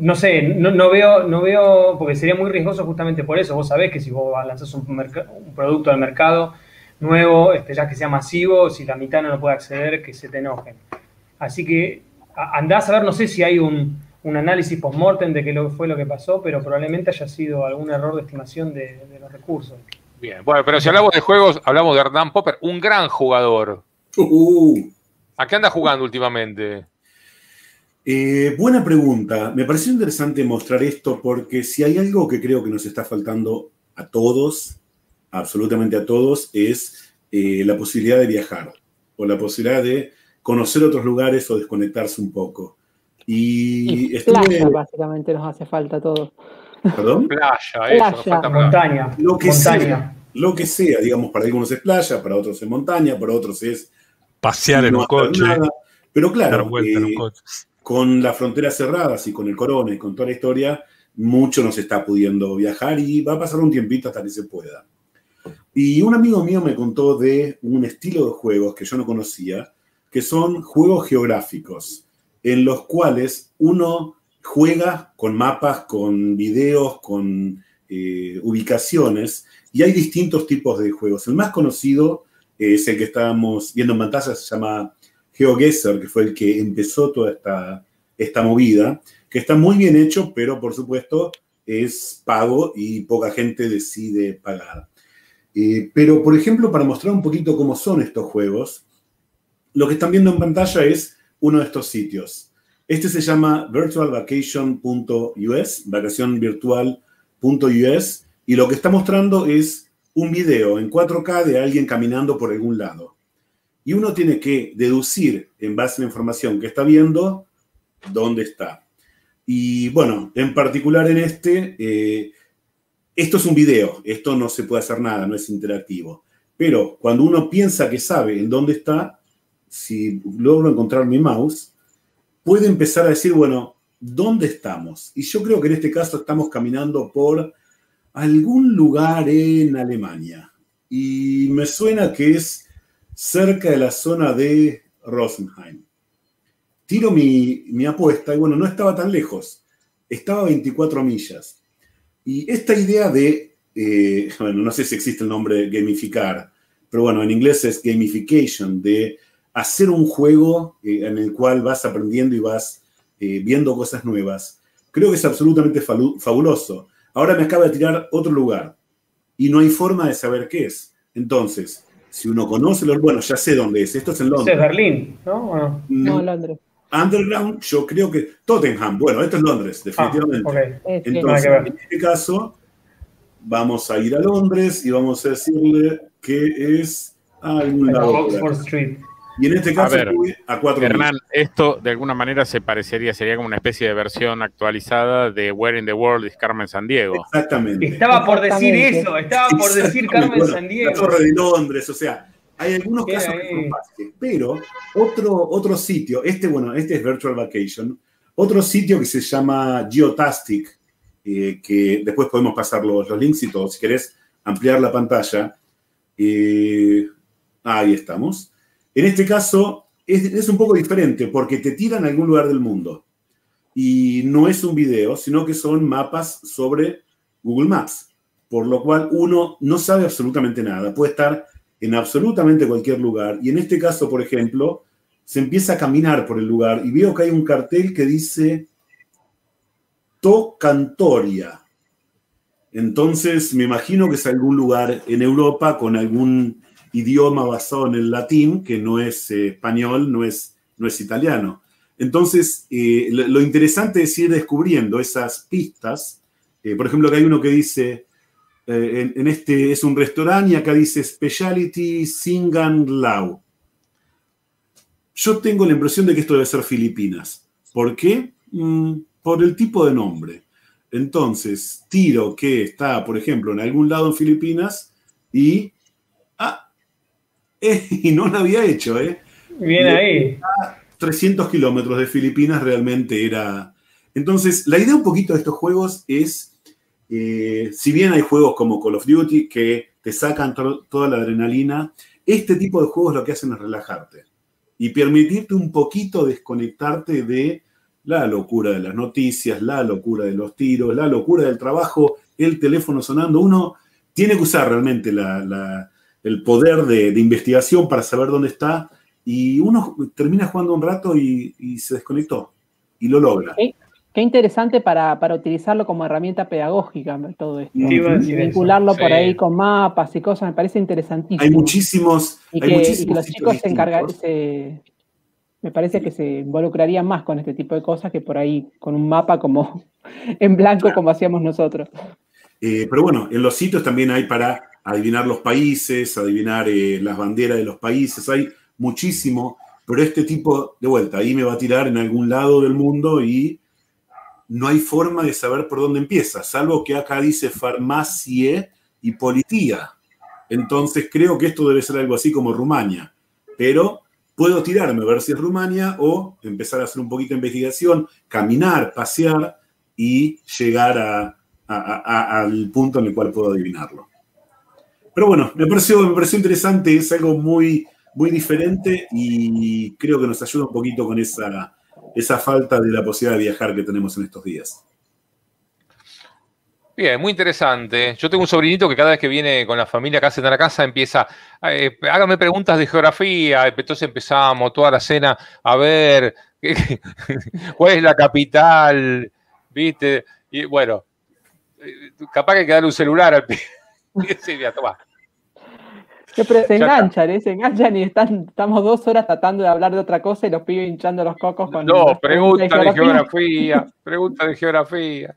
no sé, no, veo, no veo, porque sería muy riesgoso justamente por eso. Vos sabés que si vos lanzás un producto al mercado nuevo, este, ya que sea masivo, si la mitad no lo puede acceder, que se te enojen. Así que andás a ver, no sé si hay un, un análisis post-mortem de qué fue lo que pasó, pero probablemente haya sido algún error de estimación de, los recursos. Bien, bueno, pero si hablamos de juegos, hablamos de Hernán Popper, un gran jugador. Uh. ¿A qué anda jugando últimamente? Eh, buena pregunta. Me pareció interesante mostrar esto porque si hay algo que creo que nos está faltando a todos, absolutamente a todos, es eh, la posibilidad de viajar o la posibilidad de conocer otros lugares o desconectarse un poco. Y, playa, básicamente nos hace falta todo. ¿Perdón? Playa, Falta montaña. Lo que sea, lo que sea, digamos, para algunos es playa, para otros es montaña, para otros es pasear en un coche. Pero claro, eh, con las fronteras cerradas y con el corona y con toda la historia, mucho nos está pudiendo viajar y va a pasar un tiempito hasta que se pueda. Y un amigo mío me contó de un estilo de juegos que yo no conocía, que son juegos geográficos en los cuales uno juega con mapas, con videos, con eh, ubicaciones, y hay distintos tipos de juegos. El más conocido es el que estábamos viendo en pantalla, se llama GeoGuessr, que fue el que empezó toda esta, esta movida, que está muy bien hecho, pero por supuesto es pago y poca gente decide pagar. Eh, pero, por ejemplo, para mostrar un poquito cómo son estos juegos, lo que están viendo en pantalla es uno de estos sitios. Este se llama virtualvacation.us, vacacionvirtual.us, y lo que está mostrando es un video en 4K de alguien caminando por algún lado. Y uno tiene que deducir, en base a la información que está viendo, dónde está. Y bueno, en particular en este, eh, esto es un video, esto no se puede hacer nada, no es interactivo. Pero cuando uno piensa que sabe en dónde está, si logro encontrar mi mouse, puede empezar a decir, bueno, ¿dónde estamos? Y yo creo que en este caso estamos caminando por algún lugar en Alemania. Y me suena que es cerca de la zona de Rosenheim. Tiro mi, apuesta y bueno, no estaba tan lejos. Estaba a 24 millas. Y esta idea de, eh, bueno, no sé si existe el nombre gamificar, pero bueno, en inglés es gamification, de hacer un juego eh, en el cual vas aprendiendo y vas eh, viendo cosas nuevas. Creo que es absolutamente fabuloso. Ahora me acaba de tirar otro lugar y no hay forma de saber qué es. Entonces, si uno conoce los, bueno, ya sé dónde es. Esto es en Londres. es Berlín, ¿no? No, Londres. Underground, yo creo que Tottenham. Bueno, esto es Londres, ah, definitivamente. Entonces, en este caso, vamos a ir a Londres y vamos a decirle que es a algún lado. Oxford Street. Y en este caso, a, cuatro Hernán, esto de alguna manera se parecería, sería como una especie de versión actualizada de Where in the World is Carmen San Diego. Exactamente. Estaba por decir eso, estaba por decir Carmen San Diego. La Torre de Londres, o sea, Hay algunos casos que son fáciles, pero otro, otro sitio, este, bueno, este es Virtual Vacation, otro sitio que se llama Geotastic, eh, que después podemos pasar los, links y todo, si querés ampliar la pantalla. Eh, ahí estamos. En este caso es, es, un poco diferente porque te tiran a algún lugar del mundo. Y no es un video, sino que son mapas sobre Google Maps. Por lo cual uno no sabe absolutamente nada. Puede estar en absolutamente cualquier lugar. Y en este caso, por ejemplo, se empieza a caminar por el lugar y veo que hay un cartel que dice Tocantoria. Entonces me imagino que es algún lugar en Europa con algún idioma basado en el latín, que no es eh, español, no es, no es italiano. Entonces, eh, lo, interesante es ir descubriendo esas pistas. Eh, por ejemplo, que hay uno que dice, eh, en, este es un restaurante y acá dice Speciality Singan Lao. Yo tengo la impresión de que esto debe ser Filipinas. ¿Por qué? Mm, por el tipo de nombre. Entonces, tiro que está, por ejemplo, en algún lado en Filipinas y... Ah, y no lo había hecho, ¿eh? Bien ahí. 300 kilómetros de Filipinas realmente era... Entonces, la idea un poquito de estos juegos es eh, si bien hay juegos como Call of Duty que te sacan toda la adrenalina, este tipo de juegos lo que hacen es relajarte y permitirte un poquito desconectarte de la locura de las noticias, la locura de los tiros, la locura del trabajo, el teléfono sonando. Uno tiene que usar realmente el poder de, investigación para saber dónde está y uno termina jugando un rato y, se desconectó y lo logra. Qué interesante para, utilizarlo como herramienta pedagógica todo esto. vincularlo por ahí con mapas y cosas, me parece interesantísimo. Hay muchísimos. Y que, los chicos se encargan, me parece que se involucrarían más con este tipo de cosas que por ahí con un mapa como en blanco como hacíamos nosotros. Eh, pero bueno, en los sitios también hay para adivinar los países, adivinar eh, las banderas de los países, hay muchísimo, pero este tipo, de vuelta, ahí me va a tirar en algún lado del mundo y no hay forma de saber por dónde empieza, salvo que acá dice farmacia y policía. Entonces creo que esto debe ser algo así como Rumania. Pero puedo tirarme a ver si es Rumania o empezar a hacer un poquito de investigación, caminar, pasear y llegar al punto en el cual puedo adivinarlo. Pero bueno, me pareció, me pareció interesante, es algo muy, muy diferente y creo que nos ayuda un poquito con esa esa falta de la posibilidad de viajar que tenemos en estos días. Bien, muy interesante. Yo tengo un sobrinito que cada vez que viene con la familia acá a la casa empieza, eh, hágame preguntas de geografía. Entonces empezamos toda la cena a ver cuál es la capital, ¿viste? Y bueno, eh, capaz que hay que darle un celular al pibe. sí, toma. Pero se enganchan, ¿eh? se enganchan y están, estamos dos horas tratando de hablar de otra cosa y los pibes hinchando los cocos con. No, pregunta de geografía, pregunta de geografía.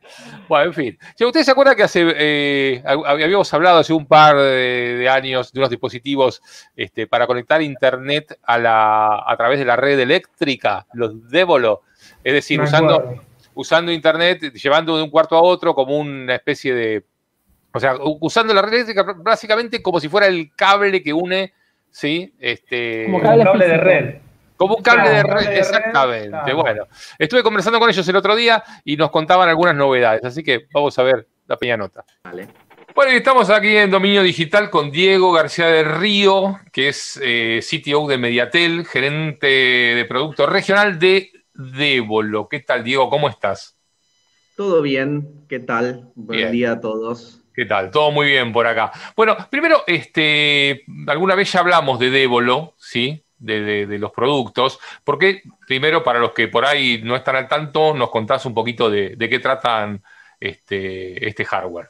Bueno, en fin. Si ¿Ustedes se acuerdan que hace, eh, habíamos hablado hace un par de, años de unos dispositivos este, para conectar internet a, la, a través de la red eléctrica, los Débolo? Es decir, usando, usando internet, llevando de un cuarto a otro como una especie de o sea, usando la red eléctrica básicamente como si fuera el cable que une, ¿sí? Este, como cable, de red. Como un cable de red, exactamente. Bueno, estuve conversando con ellos el otro día y nos contaban algunas novedades, así que vamos a ver la pequeña nota. Vale. Bueno, y estamos aquí en Dominio Digital con Diego García del Río, que es eh, CTO de Mediatel, gerente de producto regional de Débolo. ¿Qué tal, Diego? ¿Cómo estás? Todo bien, ¿qué tal? Buen día a todos. ¿Qué tal? Todo muy bien por acá. Bueno, primero, este, alguna vez ya hablamos de Débolo, ¿sí? De, los productos, porque primero, para los que por ahí no están al tanto, nos contás un poquito de, qué tratan este, este hardware.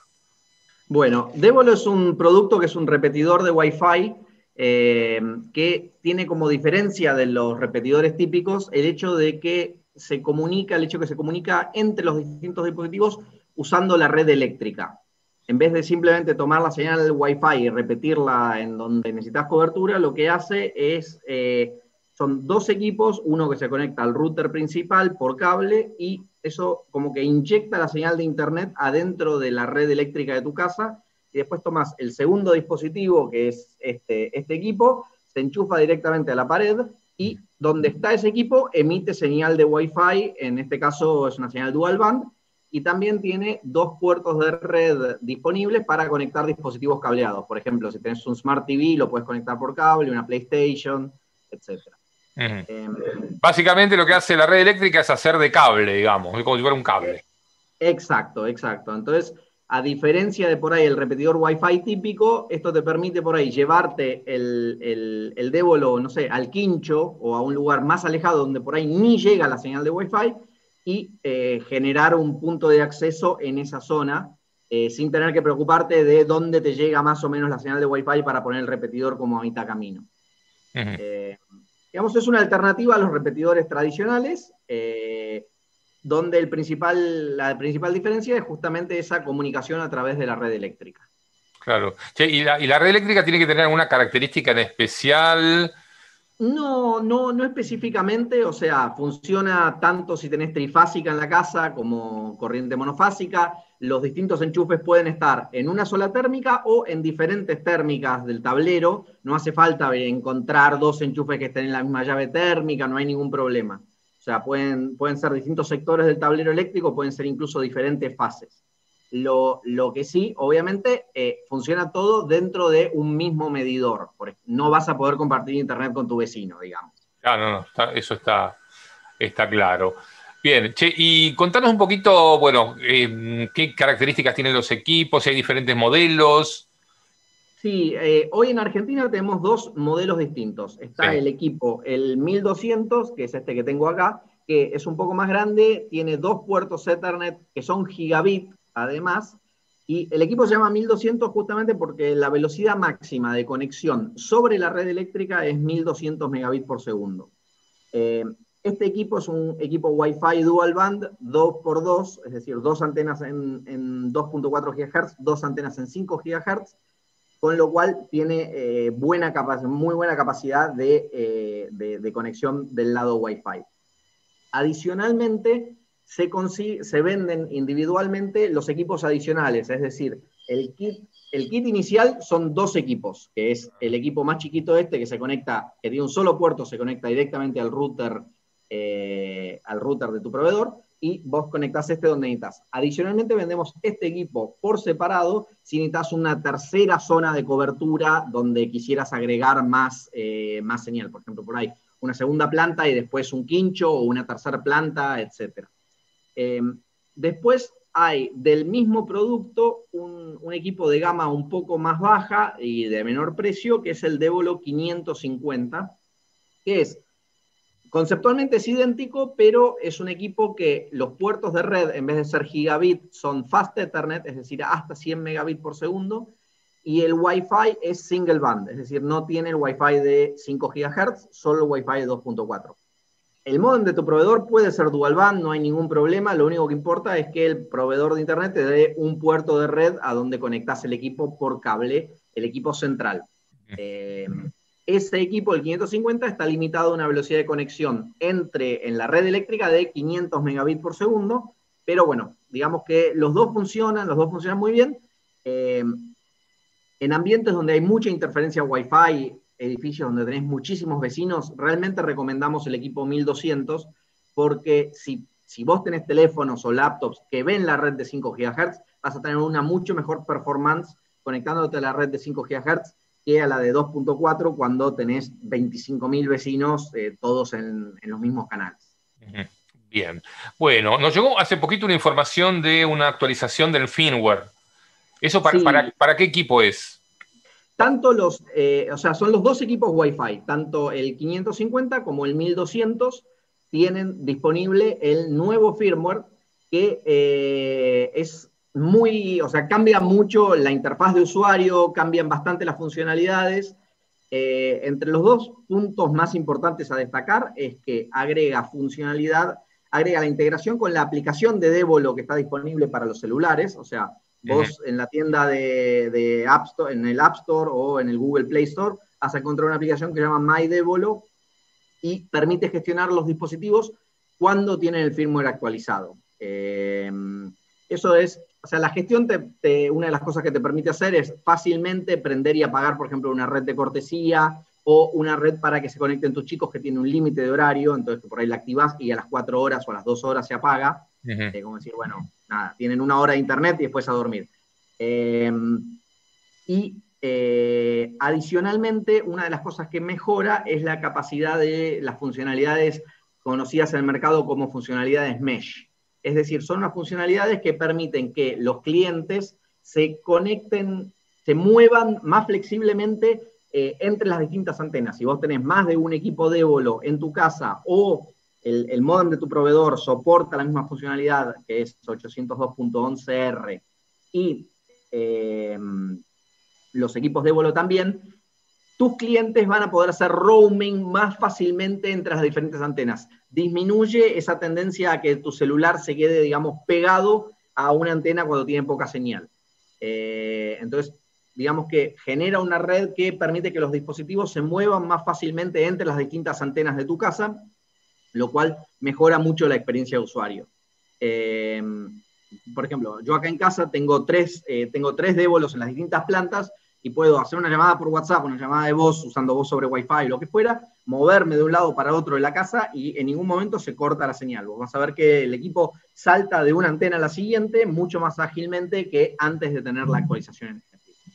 Bueno, Débolo es un producto que es un repetidor de Wi-Fi eh, que tiene como diferencia de los repetidores típicos el hecho de que se comunica, el hecho que se comunica entre los distintos dispositivos usando la red eléctrica en vez de simplemente tomar la señal Wi-Fi y repetirla en donde necesitas cobertura, lo que hace es, eh, son dos equipos, uno que se conecta al router principal por cable y eso como que inyecta la señal de internet adentro de la red eléctrica de tu casa y después tomas el segundo dispositivo, que es este, este equipo, se enchufa directamente a la pared y donde está ese equipo emite señal de Wi-Fi, en este caso es una señal dual band, y también tiene dos puertos de red disponibles para conectar dispositivos cableados. Por ejemplo, si tienes un Smart TV, lo puedes conectar por cable, una PlayStation, etc. Em, Básicamente lo que hace la red eléctrica es hacer de cable, digamos, como si fuera un cable. Exacto, exacto. Entonces, a diferencia de por ahí el repetidor Wi-Fi típico, esto te permite por ahí llevarte el, el, el débolo, no sé, al quincho o a un lugar más alejado donde por ahí ni llega la señal de Wi-Fi y eh, generar un punto de acceso en esa zona eh, sin tener que preocuparte de dónde te llega más o menos la señal de Wi-Fi para poner el repetidor como a mitad camino. Eh, digamos, es una alternativa a los repetidores tradicionales, donde el principal, la principal diferencia es justamente esa comunicación a través de la red eléctrica. Claro. ¿y, la, ¿Y la red eléctrica tiene que tener alguna característica en especial? No, no, no específicamente, o sea, funciona tanto si tenés trifásica en la casa como corriente monofásica. Los distintos enchufes pueden estar en una sola térmica o en diferentes térmicas del tablero. No hace falta encontrar dos enchufes que estén en la misma llave térmica, no hay ningún problema. O sea, pueden, pueden ser distintos sectores del tablero eléctrico, pueden ser incluso diferentes fases. Lo, que sí, obviamente, eh, funciona todo dentro de un mismo medidor. No vas a poder compartir internet con tu vecino, digamos. Ah, no, no, eso está, está claro. Bien, che, y contanos un poquito, bueno, em, qué características tienen los equipos, si hay diferentes modelos. Sí, eh, hoy en Argentina tenemos dos modelos distintos. Está el equipo, el 1200, que es este que tengo acá, que es un poco más grande, tiene dos puertos Ethernet que son gigabit, además, y el equipo se llama 1200 justamente porque la velocidad máxima de conexión sobre la red eléctrica es 1200 megabits por segundo. Eh, este equipo es un equipo Wi-Fi dual band 2x2, es decir, dos antenas en, 2.4 GHz, dos antenas en 5 GHz, con lo cual tiene eh, buena muy buena capacidad de, eh, de conexión del lado Wi-Fi. Adicionalmente, se, venden individualmente los equipos adicionales, es decir, el kit, el kit inicial son dos equipos, que es el equipo más chiquito este que se conecta, que tiene un solo puerto, se conecta directamente al router, eh, al router de tu proveedor, y vos conectás este donde necesitas. Adicionalmente vendemos este equipo por separado si necesitas una tercera zona de cobertura donde quisieras agregar más, eh, más señal, por ejemplo, por ahí una segunda planta y después un quincho o una tercera planta, etcétera. Eh, después hay del mismo producto un, equipo de gama un poco más baja y de menor precio, que es el Devolo 550, que es conceptualmente es idéntico, pero es un equipo que los puertos de red, en vez de ser gigabit, son fast Ethernet, es decir, hasta 100 megabits por segundo, y el Wi-Fi es single band, es decir, no tiene el Wi-Fi de 5 GHz, solo el Wi-Fi de 2.4. El modem de tu proveedor puede ser dual band, no hay ningún problema. Lo único que importa es que el proveedor de internet te dé un puerto de red a donde conectas el equipo por cable, el equipo central. Eh, ese equipo, el 550, está limitado a una velocidad de conexión entre en la red eléctrica de 500 megabits por segundo, pero bueno, digamos que los dos funcionan, los dos funcionan muy bien. Eh, en ambientes donde hay mucha interferencia Wi-Fi, edificios donde tenés muchísimos vecinos, realmente recomendamos el equipo 1200 porque si, si vos tenés teléfonos o laptops que ven la red de 5 GHz, vas a tener una mucho mejor performance conectándote a la red de 5 GHz que a la de 2.4 cuando tenés 25.000 vecinos eh, todos en, los mismos canales. Bien. Bueno, nos llegó hace poquito una información de una actualización del firmware. ¿Eso para, para qué equipo es? Tanto los, eh, o sea, son los dos equipos Wi-Fi, tanto el 550 como el 1200 tienen disponible el nuevo firmware que eh, es muy, o sea, cambia mucho la interfaz de usuario, cambian bastante las funcionalidades. Eh, entre los dos puntos más importantes a destacar es que agrega funcionalidad, agrega la integración con la aplicación de Devolo que está disponible para los celulares, o sea, Vos en la tienda de, App Store, en el App Store o en el Google Play Store, vas a encontrar una aplicación que se llama MyDevolo y permite gestionar los dispositivos cuando tienen el firmware actualizado. Eh, eso es, o sea, la gestión, una de las cosas que te permite hacer es fácilmente prender y apagar, por ejemplo, una red de cortesía o una red para que se conecten tus chicos que tiene un límite de horario, entonces por ahí la activas y a las 4 horas o a las 2 horas se apaga. Eh, como decir, bueno, nada, tienen una hora de internet y después a dormir. Em, y eh, adicionalmente, una de las cosas que mejora es la capacidad de las funcionalidades conocidas en el mercado como funcionalidades mesh. Es decir, son unas funcionalidades que permiten que los clientes se conecten, se muevan más flexiblemente eh, entre las distintas antenas. Si vos tenés más de un equipo de en tu casa o el, modem de tu proveedor soporta la misma funcionalidad, que es 802.11r, y eh, los equipos de Évolo también, tus clientes van a poder hacer roaming más fácilmente entre las diferentes antenas. Disminuye esa tendencia a que tu celular se quede, digamos, pegado a una antena cuando tiene poca señal. Eh, entonces, digamos que genera una red que permite que los dispositivos se muevan más fácilmente entre las distintas antenas de tu casa, lo cual mejora mucho la experiencia de usuario. Eh, por ejemplo, yo acá en casa tengo tres, eh, tengo tres débolos en las distintas plantas y puedo hacer una llamada por WhatsApp, una llamada de voz usando voz sobre Wi-Fi, lo que fuera, moverme de un lado para otro de la casa y en ningún momento se corta la señal. Vos vas a ver que el equipo salta de una antena a la siguiente mucho más ágilmente que antes de tener la actualización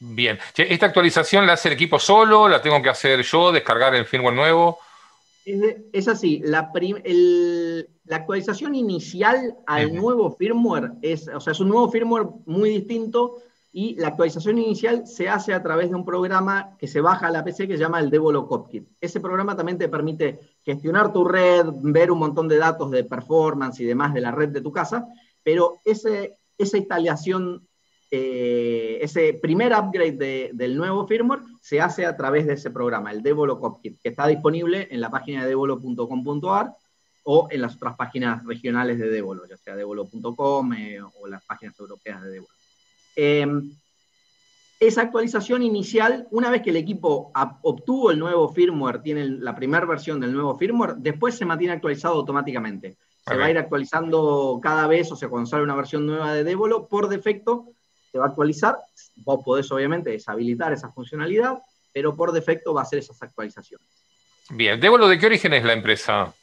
Bien. ¿Esta actualización la hace el equipo solo? ¿La tengo que hacer yo? ¿Descargar el firmware nuevo? Es, así. La, la, actualización inicial al nuevo firmware es, o sea, es un nuevo firmware muy distinto y la actualización inicial se hace a través de un programa que se baja a la PC que se llama el Devolo Copkit. Ese programa también te permite gestionar tu red, ver un montón de datos de performance y demás de la red de tu casa, pero ese, esa instalación eh, ese primer upgrade del nuevo firmware se hace a través de ese programa, el Devolo Copkit, que está disponible en la página de devolo.com.ar o en las otras páginas regionales de Devolo, ya sea devolo.com eh, o las páginas europeas de Devolo. Em, esa actualización inicial, una vez que el equipo obtuvo el nuevo firmware, tiene la primera versión del nuevo firmware, después se mantiene actualizado automáticamente. Se va a ir actualizando cada vez, o sea, cuando sale una versión nueva de Devolo, por defecto se va a actualizar. Vos podés obviamente deshabilitar esa funcionalidad, pero por defecto va a hacer esas actualizaciones. Bien, Débolo, ¿de qué origen es la empresa?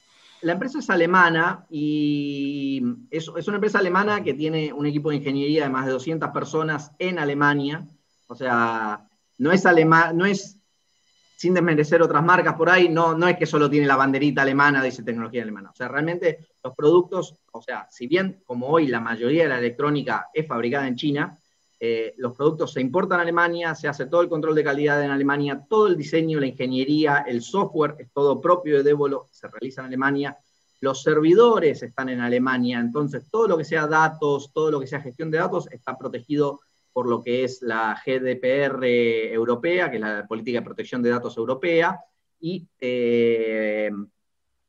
La empresa es alemana y es, una empresa alemana que tiene un equipo de ingeniería de más de 200 personas en Alemania. O sea, no es alemán, no es, sin desmerecer otras marcas por ahí, no, no es que solo tiene la banderita alemana, dice tecnología alemana. O sea, realmente los productos, o sea, si bien como hoy la mayoría de la electrónica es fabricada en China, eh, los productos se importan a Alemania, se hace todo el control de calidad en Alemania, todo el diseño, la ingeniería, el software es todo propio de Devolo, se realiza en Alemania, los servidores están en Alemania, entonces todo lo que sea datos, todo lo que sea gestión de datos está protegido por lo que es la GDPR europea, que es la Política de Protección de Datos Europea, y eh,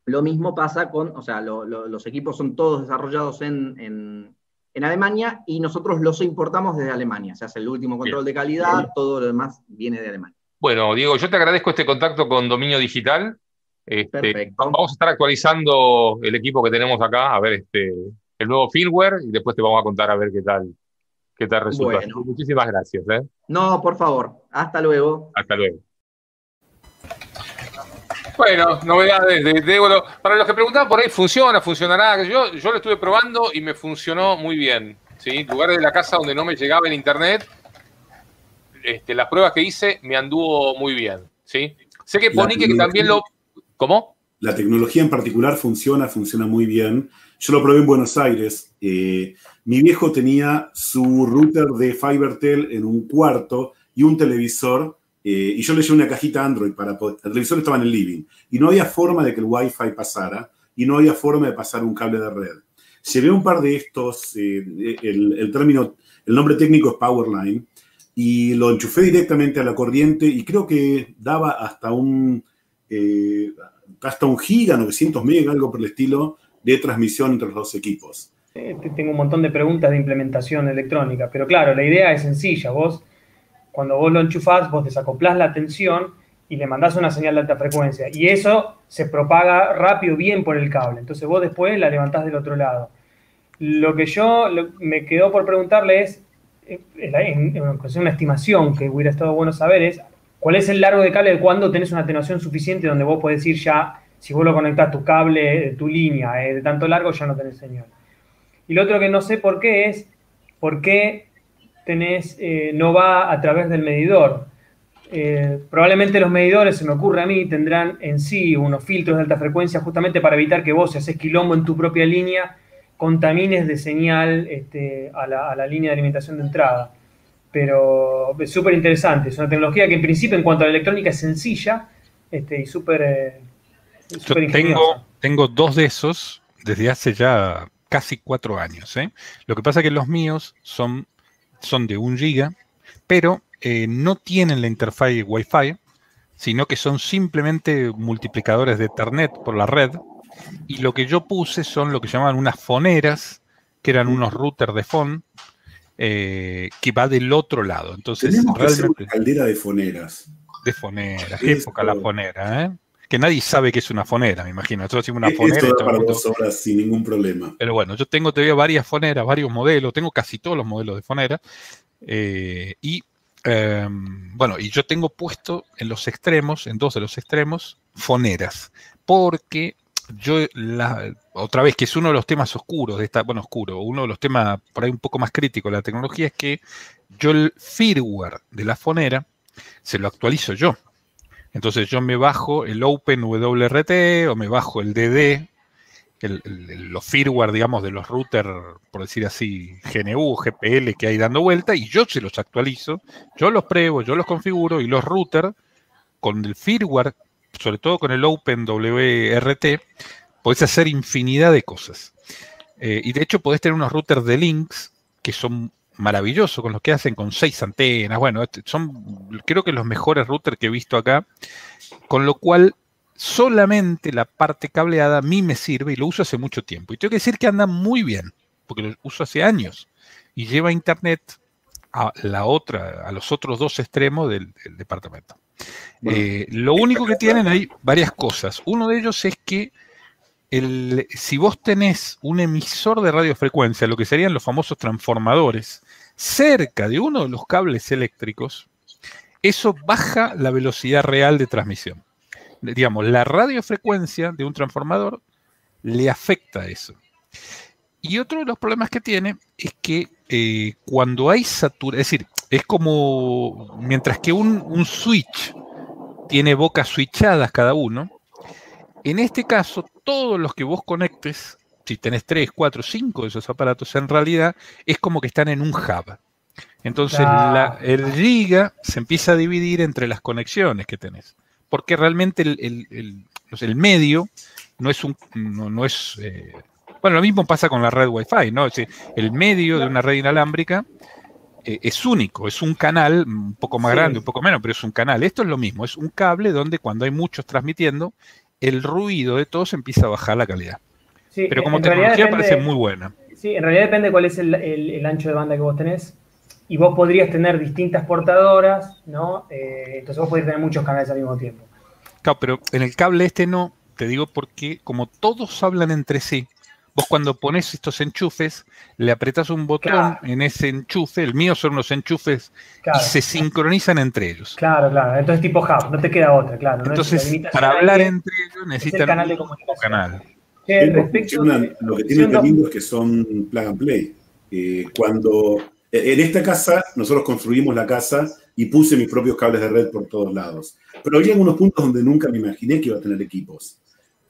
lo mismo pasa con, o sea, los equipos son todos desarrollados en en Alemania y nosotros los importamos desde Alemania. Se hace el último control de calidad, todo lo demás viene de Alemania. Bueno, Diego, yo te agradezco este contacto con Dominio Digital. Este, vamos a estar actualizando el equipo que tenemos acá, a ver este, el nuevo firmware y después te vamos a contar a ver qué tal, qué tal resulta. Muchísimas gracias. ¿eh? No, por favor. Hasta luego. Hasta luego. Bueno, novedades de, de Para los que preguntaban por ahí, ¿funciona? ¿Funcionará? Yo, yo lo estuve probando y me funcionó muy bien. ¿sí? Lugares de la casa donde no me llegaba el internet, este, las pruebas que hice me anduvo muy bien. ¿sí? Sé que Ponique que también lo... ¿Cómo? La tecnología en particular funciona, funciona muy bien. Yo lo probé en Buenos Aires. Eh, mi viejo tenía su router de FiberTel en un cuarto y un televisor eh, y yo le llevé una cajita Android para poder. El televisor estaba en el living. Y no había forma de que el Wi-Fi pasara. Y no había forma de pasar un cable de red. Llevé un par de estos. Eh, el, término. El nombre técnico es Powerline. Y lo enchufé directamente a la corriente. Y creo que daba hasta un. Eh, hasta un giga, 900 megas, algo por el estilo, de transmisión entre los dos equipos. Tengo un montón de preguntas de implementación electrónica, pero claro, la idea es sencilla. Vos cuando vos lo enchufás, vos desacoplás la tensión y le mandás una señal de alta frecuencia. Y eso se propaga rápido, bien por el cable. Entonces vos después la levantás del otro lado. Lo que yo me quedó por preguntarle es, eh, en, una estimación que hubiera estado bueno saber es, cuál es el largo de cable de cuando tenés una atenuación suficiente donde vos podés ir ya, si vos lo conectás tu cable, tu línea de tanto largo, ya no tenés señal. Y lo otro que no sé por qué es, por qué tenés, no va a través del medidor. Eh, probablemente los medidores, se me ocurre a mí, tendrán en sí unos filtros de alta frecuencia justamente para evitar que vos, si haces quilombo en tu propia línea, contamines de señal este, a, la, línea de alimentación de entrada. Pero es súper interesante, es una tecnología que en principio en cuanto a la electrónica es sencilla este, y súper... Eh, Yo tengo, tengo dos de esos desde hace ya casi cuatro años. ¿eh? Lo que pasa es que los míos son, son de un giga, pero eh, no tienen la interfaz Wi-Fi, sino que son simplemente multiplicadores de Ethernet por la red. Y lo que yo puse son lo que llaman unas foneras, que eran unos routers de phone, eh, que va del otro lado. Entonces, Tenemos realmente. una caldera de foneras. De foneras, época la fonera, ¿eh? Que nadie sabe que es una fonera, me imagino. Nosotros decimos una fonera. Esto para dos horas sin ningún problema. Pero bueno, yo tengo todavía varias foneras, varios modelos, tengo casi todos los modelos de fonera. y Em, bueno, y yo tengo puesto en los extremos, en dos de los extremos, foneras, porque yo, la, otra vez, que es uno de los temas oscuros de esta, bueno, oscuro, uno de los temas por ahí un poco más críticos de la tecnología es que yo el firmware de la fonera se lo actualizo yo. Entonces yo me bajo el OpenWRT o me bajo el DD los firmware, digamos, de los routers, por decir así, GNU, GPL que hay dando vuelta, y yo se los actualizo, yo los pruebo, yo los configuro, y los routers, con el firmware, sobre todo con el OpenWRT, podés hacer infinidad de cosas. Eh, y de hecho podés tener unos routers de links que son maravillosos, con los que hacen con seis antenas, bueno, este, son creo que los mejores routers que he visto acá, con lo cual solamente la parte cableada a mí me sirve y lo uso hace mucho tiempo. Y tengo que decir que anda muy bien, porque lo uso hace años. Y lleva internet a la otra, a los otros dos extremos del, departamento. Eh, lo único que tienen hay varias cosas. Uno de ellos es que si vos tenés un emisor de radiofrecuencia, lo que serían los famosos transformadores, cerca de uno de los cables eléctricos, eso baja la velocidad real de transmisión digamos, la radiofrecuencia de un transformador le afecta a eso. Y otro de los problemas que tiene es que eh, cuando hay saturación, es decir, es como, mientras que un, switch tiene bocas switchadas cada uno, en este caso, todos los que vos conectes, si tenés 3, 4, 5 de esos aparatos, en realidad es como que están en un hub. Entonces, el giga se empieza a dividir entre las conexiones que tenés porque realmente el, medio no es un, no, es, eh, bueno, lo mismo pasa con la red Wi-Fi, ¿no? el medio de una red inalámbrica eh, es único, es un canal un poco más grande, un poco menos, pero es un canal. Esto es lo mismo, es un cable donde cuando hay muchos transmitiendo, el ruido de todos empieza a bajar la calidad. pero como tecnología parece muy buena. Sí, en realidad depende cuál es el ancho de banda que vos tenés y vos podrías tener distintas portadoras, ¿no? Eh, entonces vos podés tener muchos canales al mismo tiempo. Claro, pero en el cable este no, te digo porque como todos hablan entre sí, vos cuando pones estos enchufes, le apretas un botón en ese enchufe, el mío son unos enchufes y se sincronizan entre ellos. Claro, claro, entonces tipo hub, no te queda otra, claro. Entonces, para hablar entre ellos necesitan canal de comunicación. Canal. lo que tiene lindo es que son plug and play. Eh, cuando en esta casa, nosotros construimos la casa y puse mis propios cables de red por todos lados. Pero había algunos puntos donde nunca me imaginé que iba a tener equipos.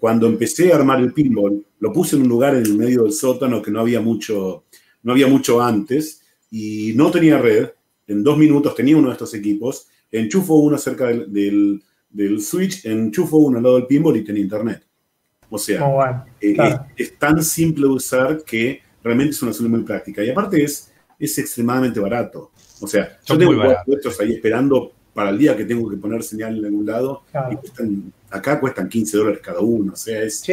Cuando empecé a armar el pinball, lo puse en un lugar en el medio del sótano que no había mucho, no había mucho antes y no tenía red. En dos minutos tenía uno de estos equipos, enchufo uno cerca del, del, switch, enchufo uno al lado del pinball y tenía internet. O sea, oh, eh, es, tan simple de usar que realmente es una solución muy práctica. Y aparte es, es extremadamente barato. O sea, yo tengo puestos ahí esperando para el día que tengo que poner señal en algún lado. Acá cuestan 15 dólares cada uno. O sea, es,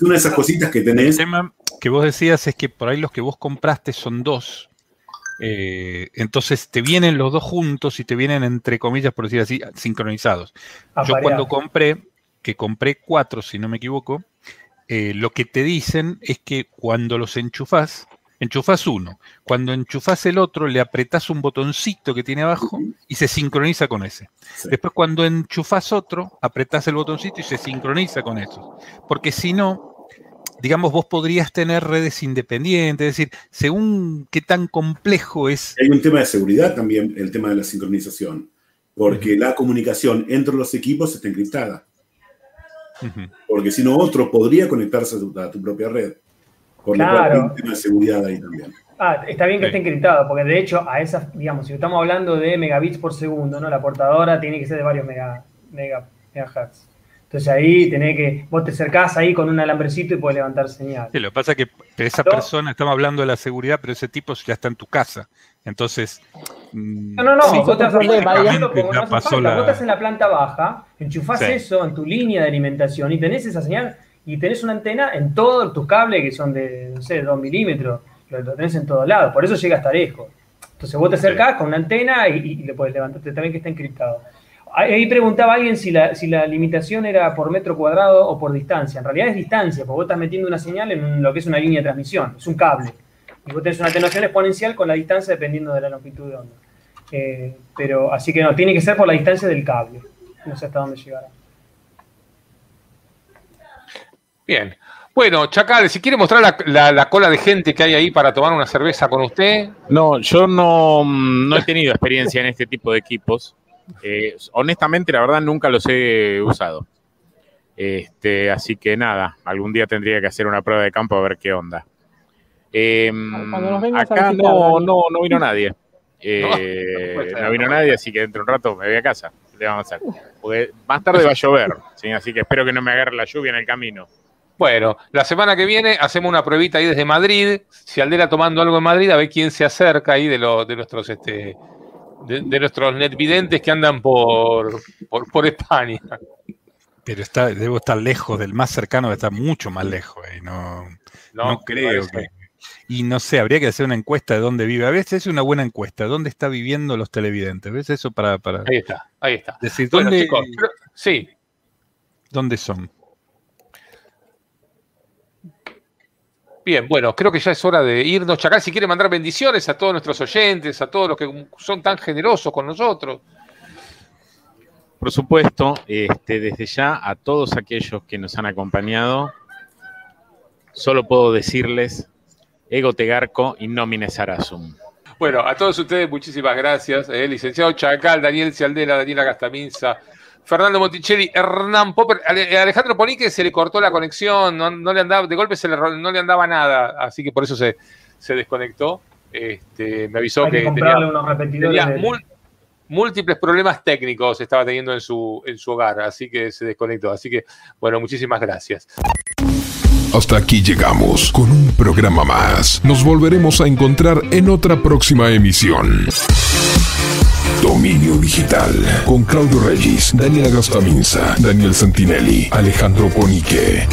una de esas cositas que tenés. El tema que vos decías es que por ahí los que vos compraste son dos. Eh, entonces te vienen los dos juntos y te vienen, entre comillas, por decir así, sincronizados. Yo cuando compré, que compré cuatro, si no me equivoco, eh, lo que te dicen es que cuando los enchufás, enchufás uno. Cuando enchufás el otro, le apretás un botoncito que tiene abajo y se sincroniza con ese. Después, cuando enchufás otro, apretás el botoncito y se sincroniza con eso. Porque si no, digamos, vos podrías tener redes independientes, es decir, según qué tan complejo es. Hay un tema de seguridad también, el tema de la sincronización, porque la comunicación entre los equipos está encriptada. Porque si no, otro podría conectarse a tu, propia red. Por lo cual hay un tema de seguridad ahí también. Ah, está bien que esté encriptado, porque de hecho, a esas, digamos, si estamos hablando de megabits por segundo, ¿no? La portadora tiene que ser de varios mega, mega, megahertz. Entonces ahí tenés que, vos te acercás ahí con un alambrecito y puedes levantar señal. Sí, lo que pasa es que esa persona, estamos hablando de la seguridad, pero ese tipo ya está en tu casa. Entonces. Mm, no, no, no, vos, te estás en la planta baja, enchufás eso en tu línea de alimentación y tenés esa señal y tenés una antena en todos tus cables que son de, no sé, 2 milímetros, lo, tenés en todos lados, por eso llega hasta lejos. Entonces vos te acercás con una antena y, le puedes levantarte también que está encriptado. Ahí preguntaba alguien si la, si la limitación era por metro cuadrado o por distancia. En realidad es distancia, porque vos estás metiendo una señal en lo que es una línea de transmisión, es un cable. Y vos tenés una atenuación exponencial con la distancia dependiendo de la longitud de onda. Eh, pero así que no, tiene que ser por la distancia del cable. No sé hasta dónde llegará. Bien. Bueno, Chacal, si quiere mostrar la, cola de gente que hay ahí para tomar una cerveza con usted. No, yo no, no he tenido experiencia en este tipo de equipos. Eh, honestamente, la verdad, nunca los he usado. Este, así que nada, algún día tendría que hacer una prueba de campo a ver qué onda. Em, acá no, no, no vino nadie. Eh, no, vino nadie, así que dentro de un rato me voy a casa. Le vamos a hacer? Porque más tarde va a llover, así que espero que no me agarre la lluvia en el camino. Bueno, la semana que viene hacemos una pruebita ahí desde Madrid. Si Aldera tomando algo en Madrid, a ver quién se acerca ahí de, los de nuestros este, de, nuestros netvidentes que andan por, por, España. Pero está, debo estar lejos del más cercano, está mucho más lejos. Eh, no, no, creo que, y no sé, habría que hacer una encuesta de dónde vive. A veces es una buena encuesta, ¿dónde está viviendo los televidentes? ¿Ves eso para, para Ahí está, ahí está. Decir, ¿dónde, sí. ¿Dónde son? Bien, bueno, creo que ya es hora de irnos. Chacal, si quiere mandar bendiciones a todos nuestros oyentes, a todos los que son tan generosos con nosotros. Por supuesto, este, desde ya a todos aquellos que nos han acompañado, solo puedo decirles ego tegarco y nomine sarasum. Bueno, a todos ustedes muchísimas gracias. Eh, licenciado Chacal, Daniel Cialdera, Daniela Gastaminza, Fernando Monticelli, Hernán Popper, Alejandro Ponique se le cortó la conexión, no, le andaba, de golpe se le, no le andaba nada, así que por eso se, desconectó. Este, me avisó que, tenía, múltiples problemas técnicos estaba teniendo en su, en su hogar, así que se desconectó. Así que, bueno, muchísimas gracias. Hasta aquí llegamos con un programa más. Nos volveremos a encontrar en otra próxima emisión. Dominio Digital con Claudio Regis, Daniela Gastaminza, Daniel Santinelli, Alejandro Ponique.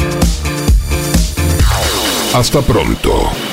Hasta pronto.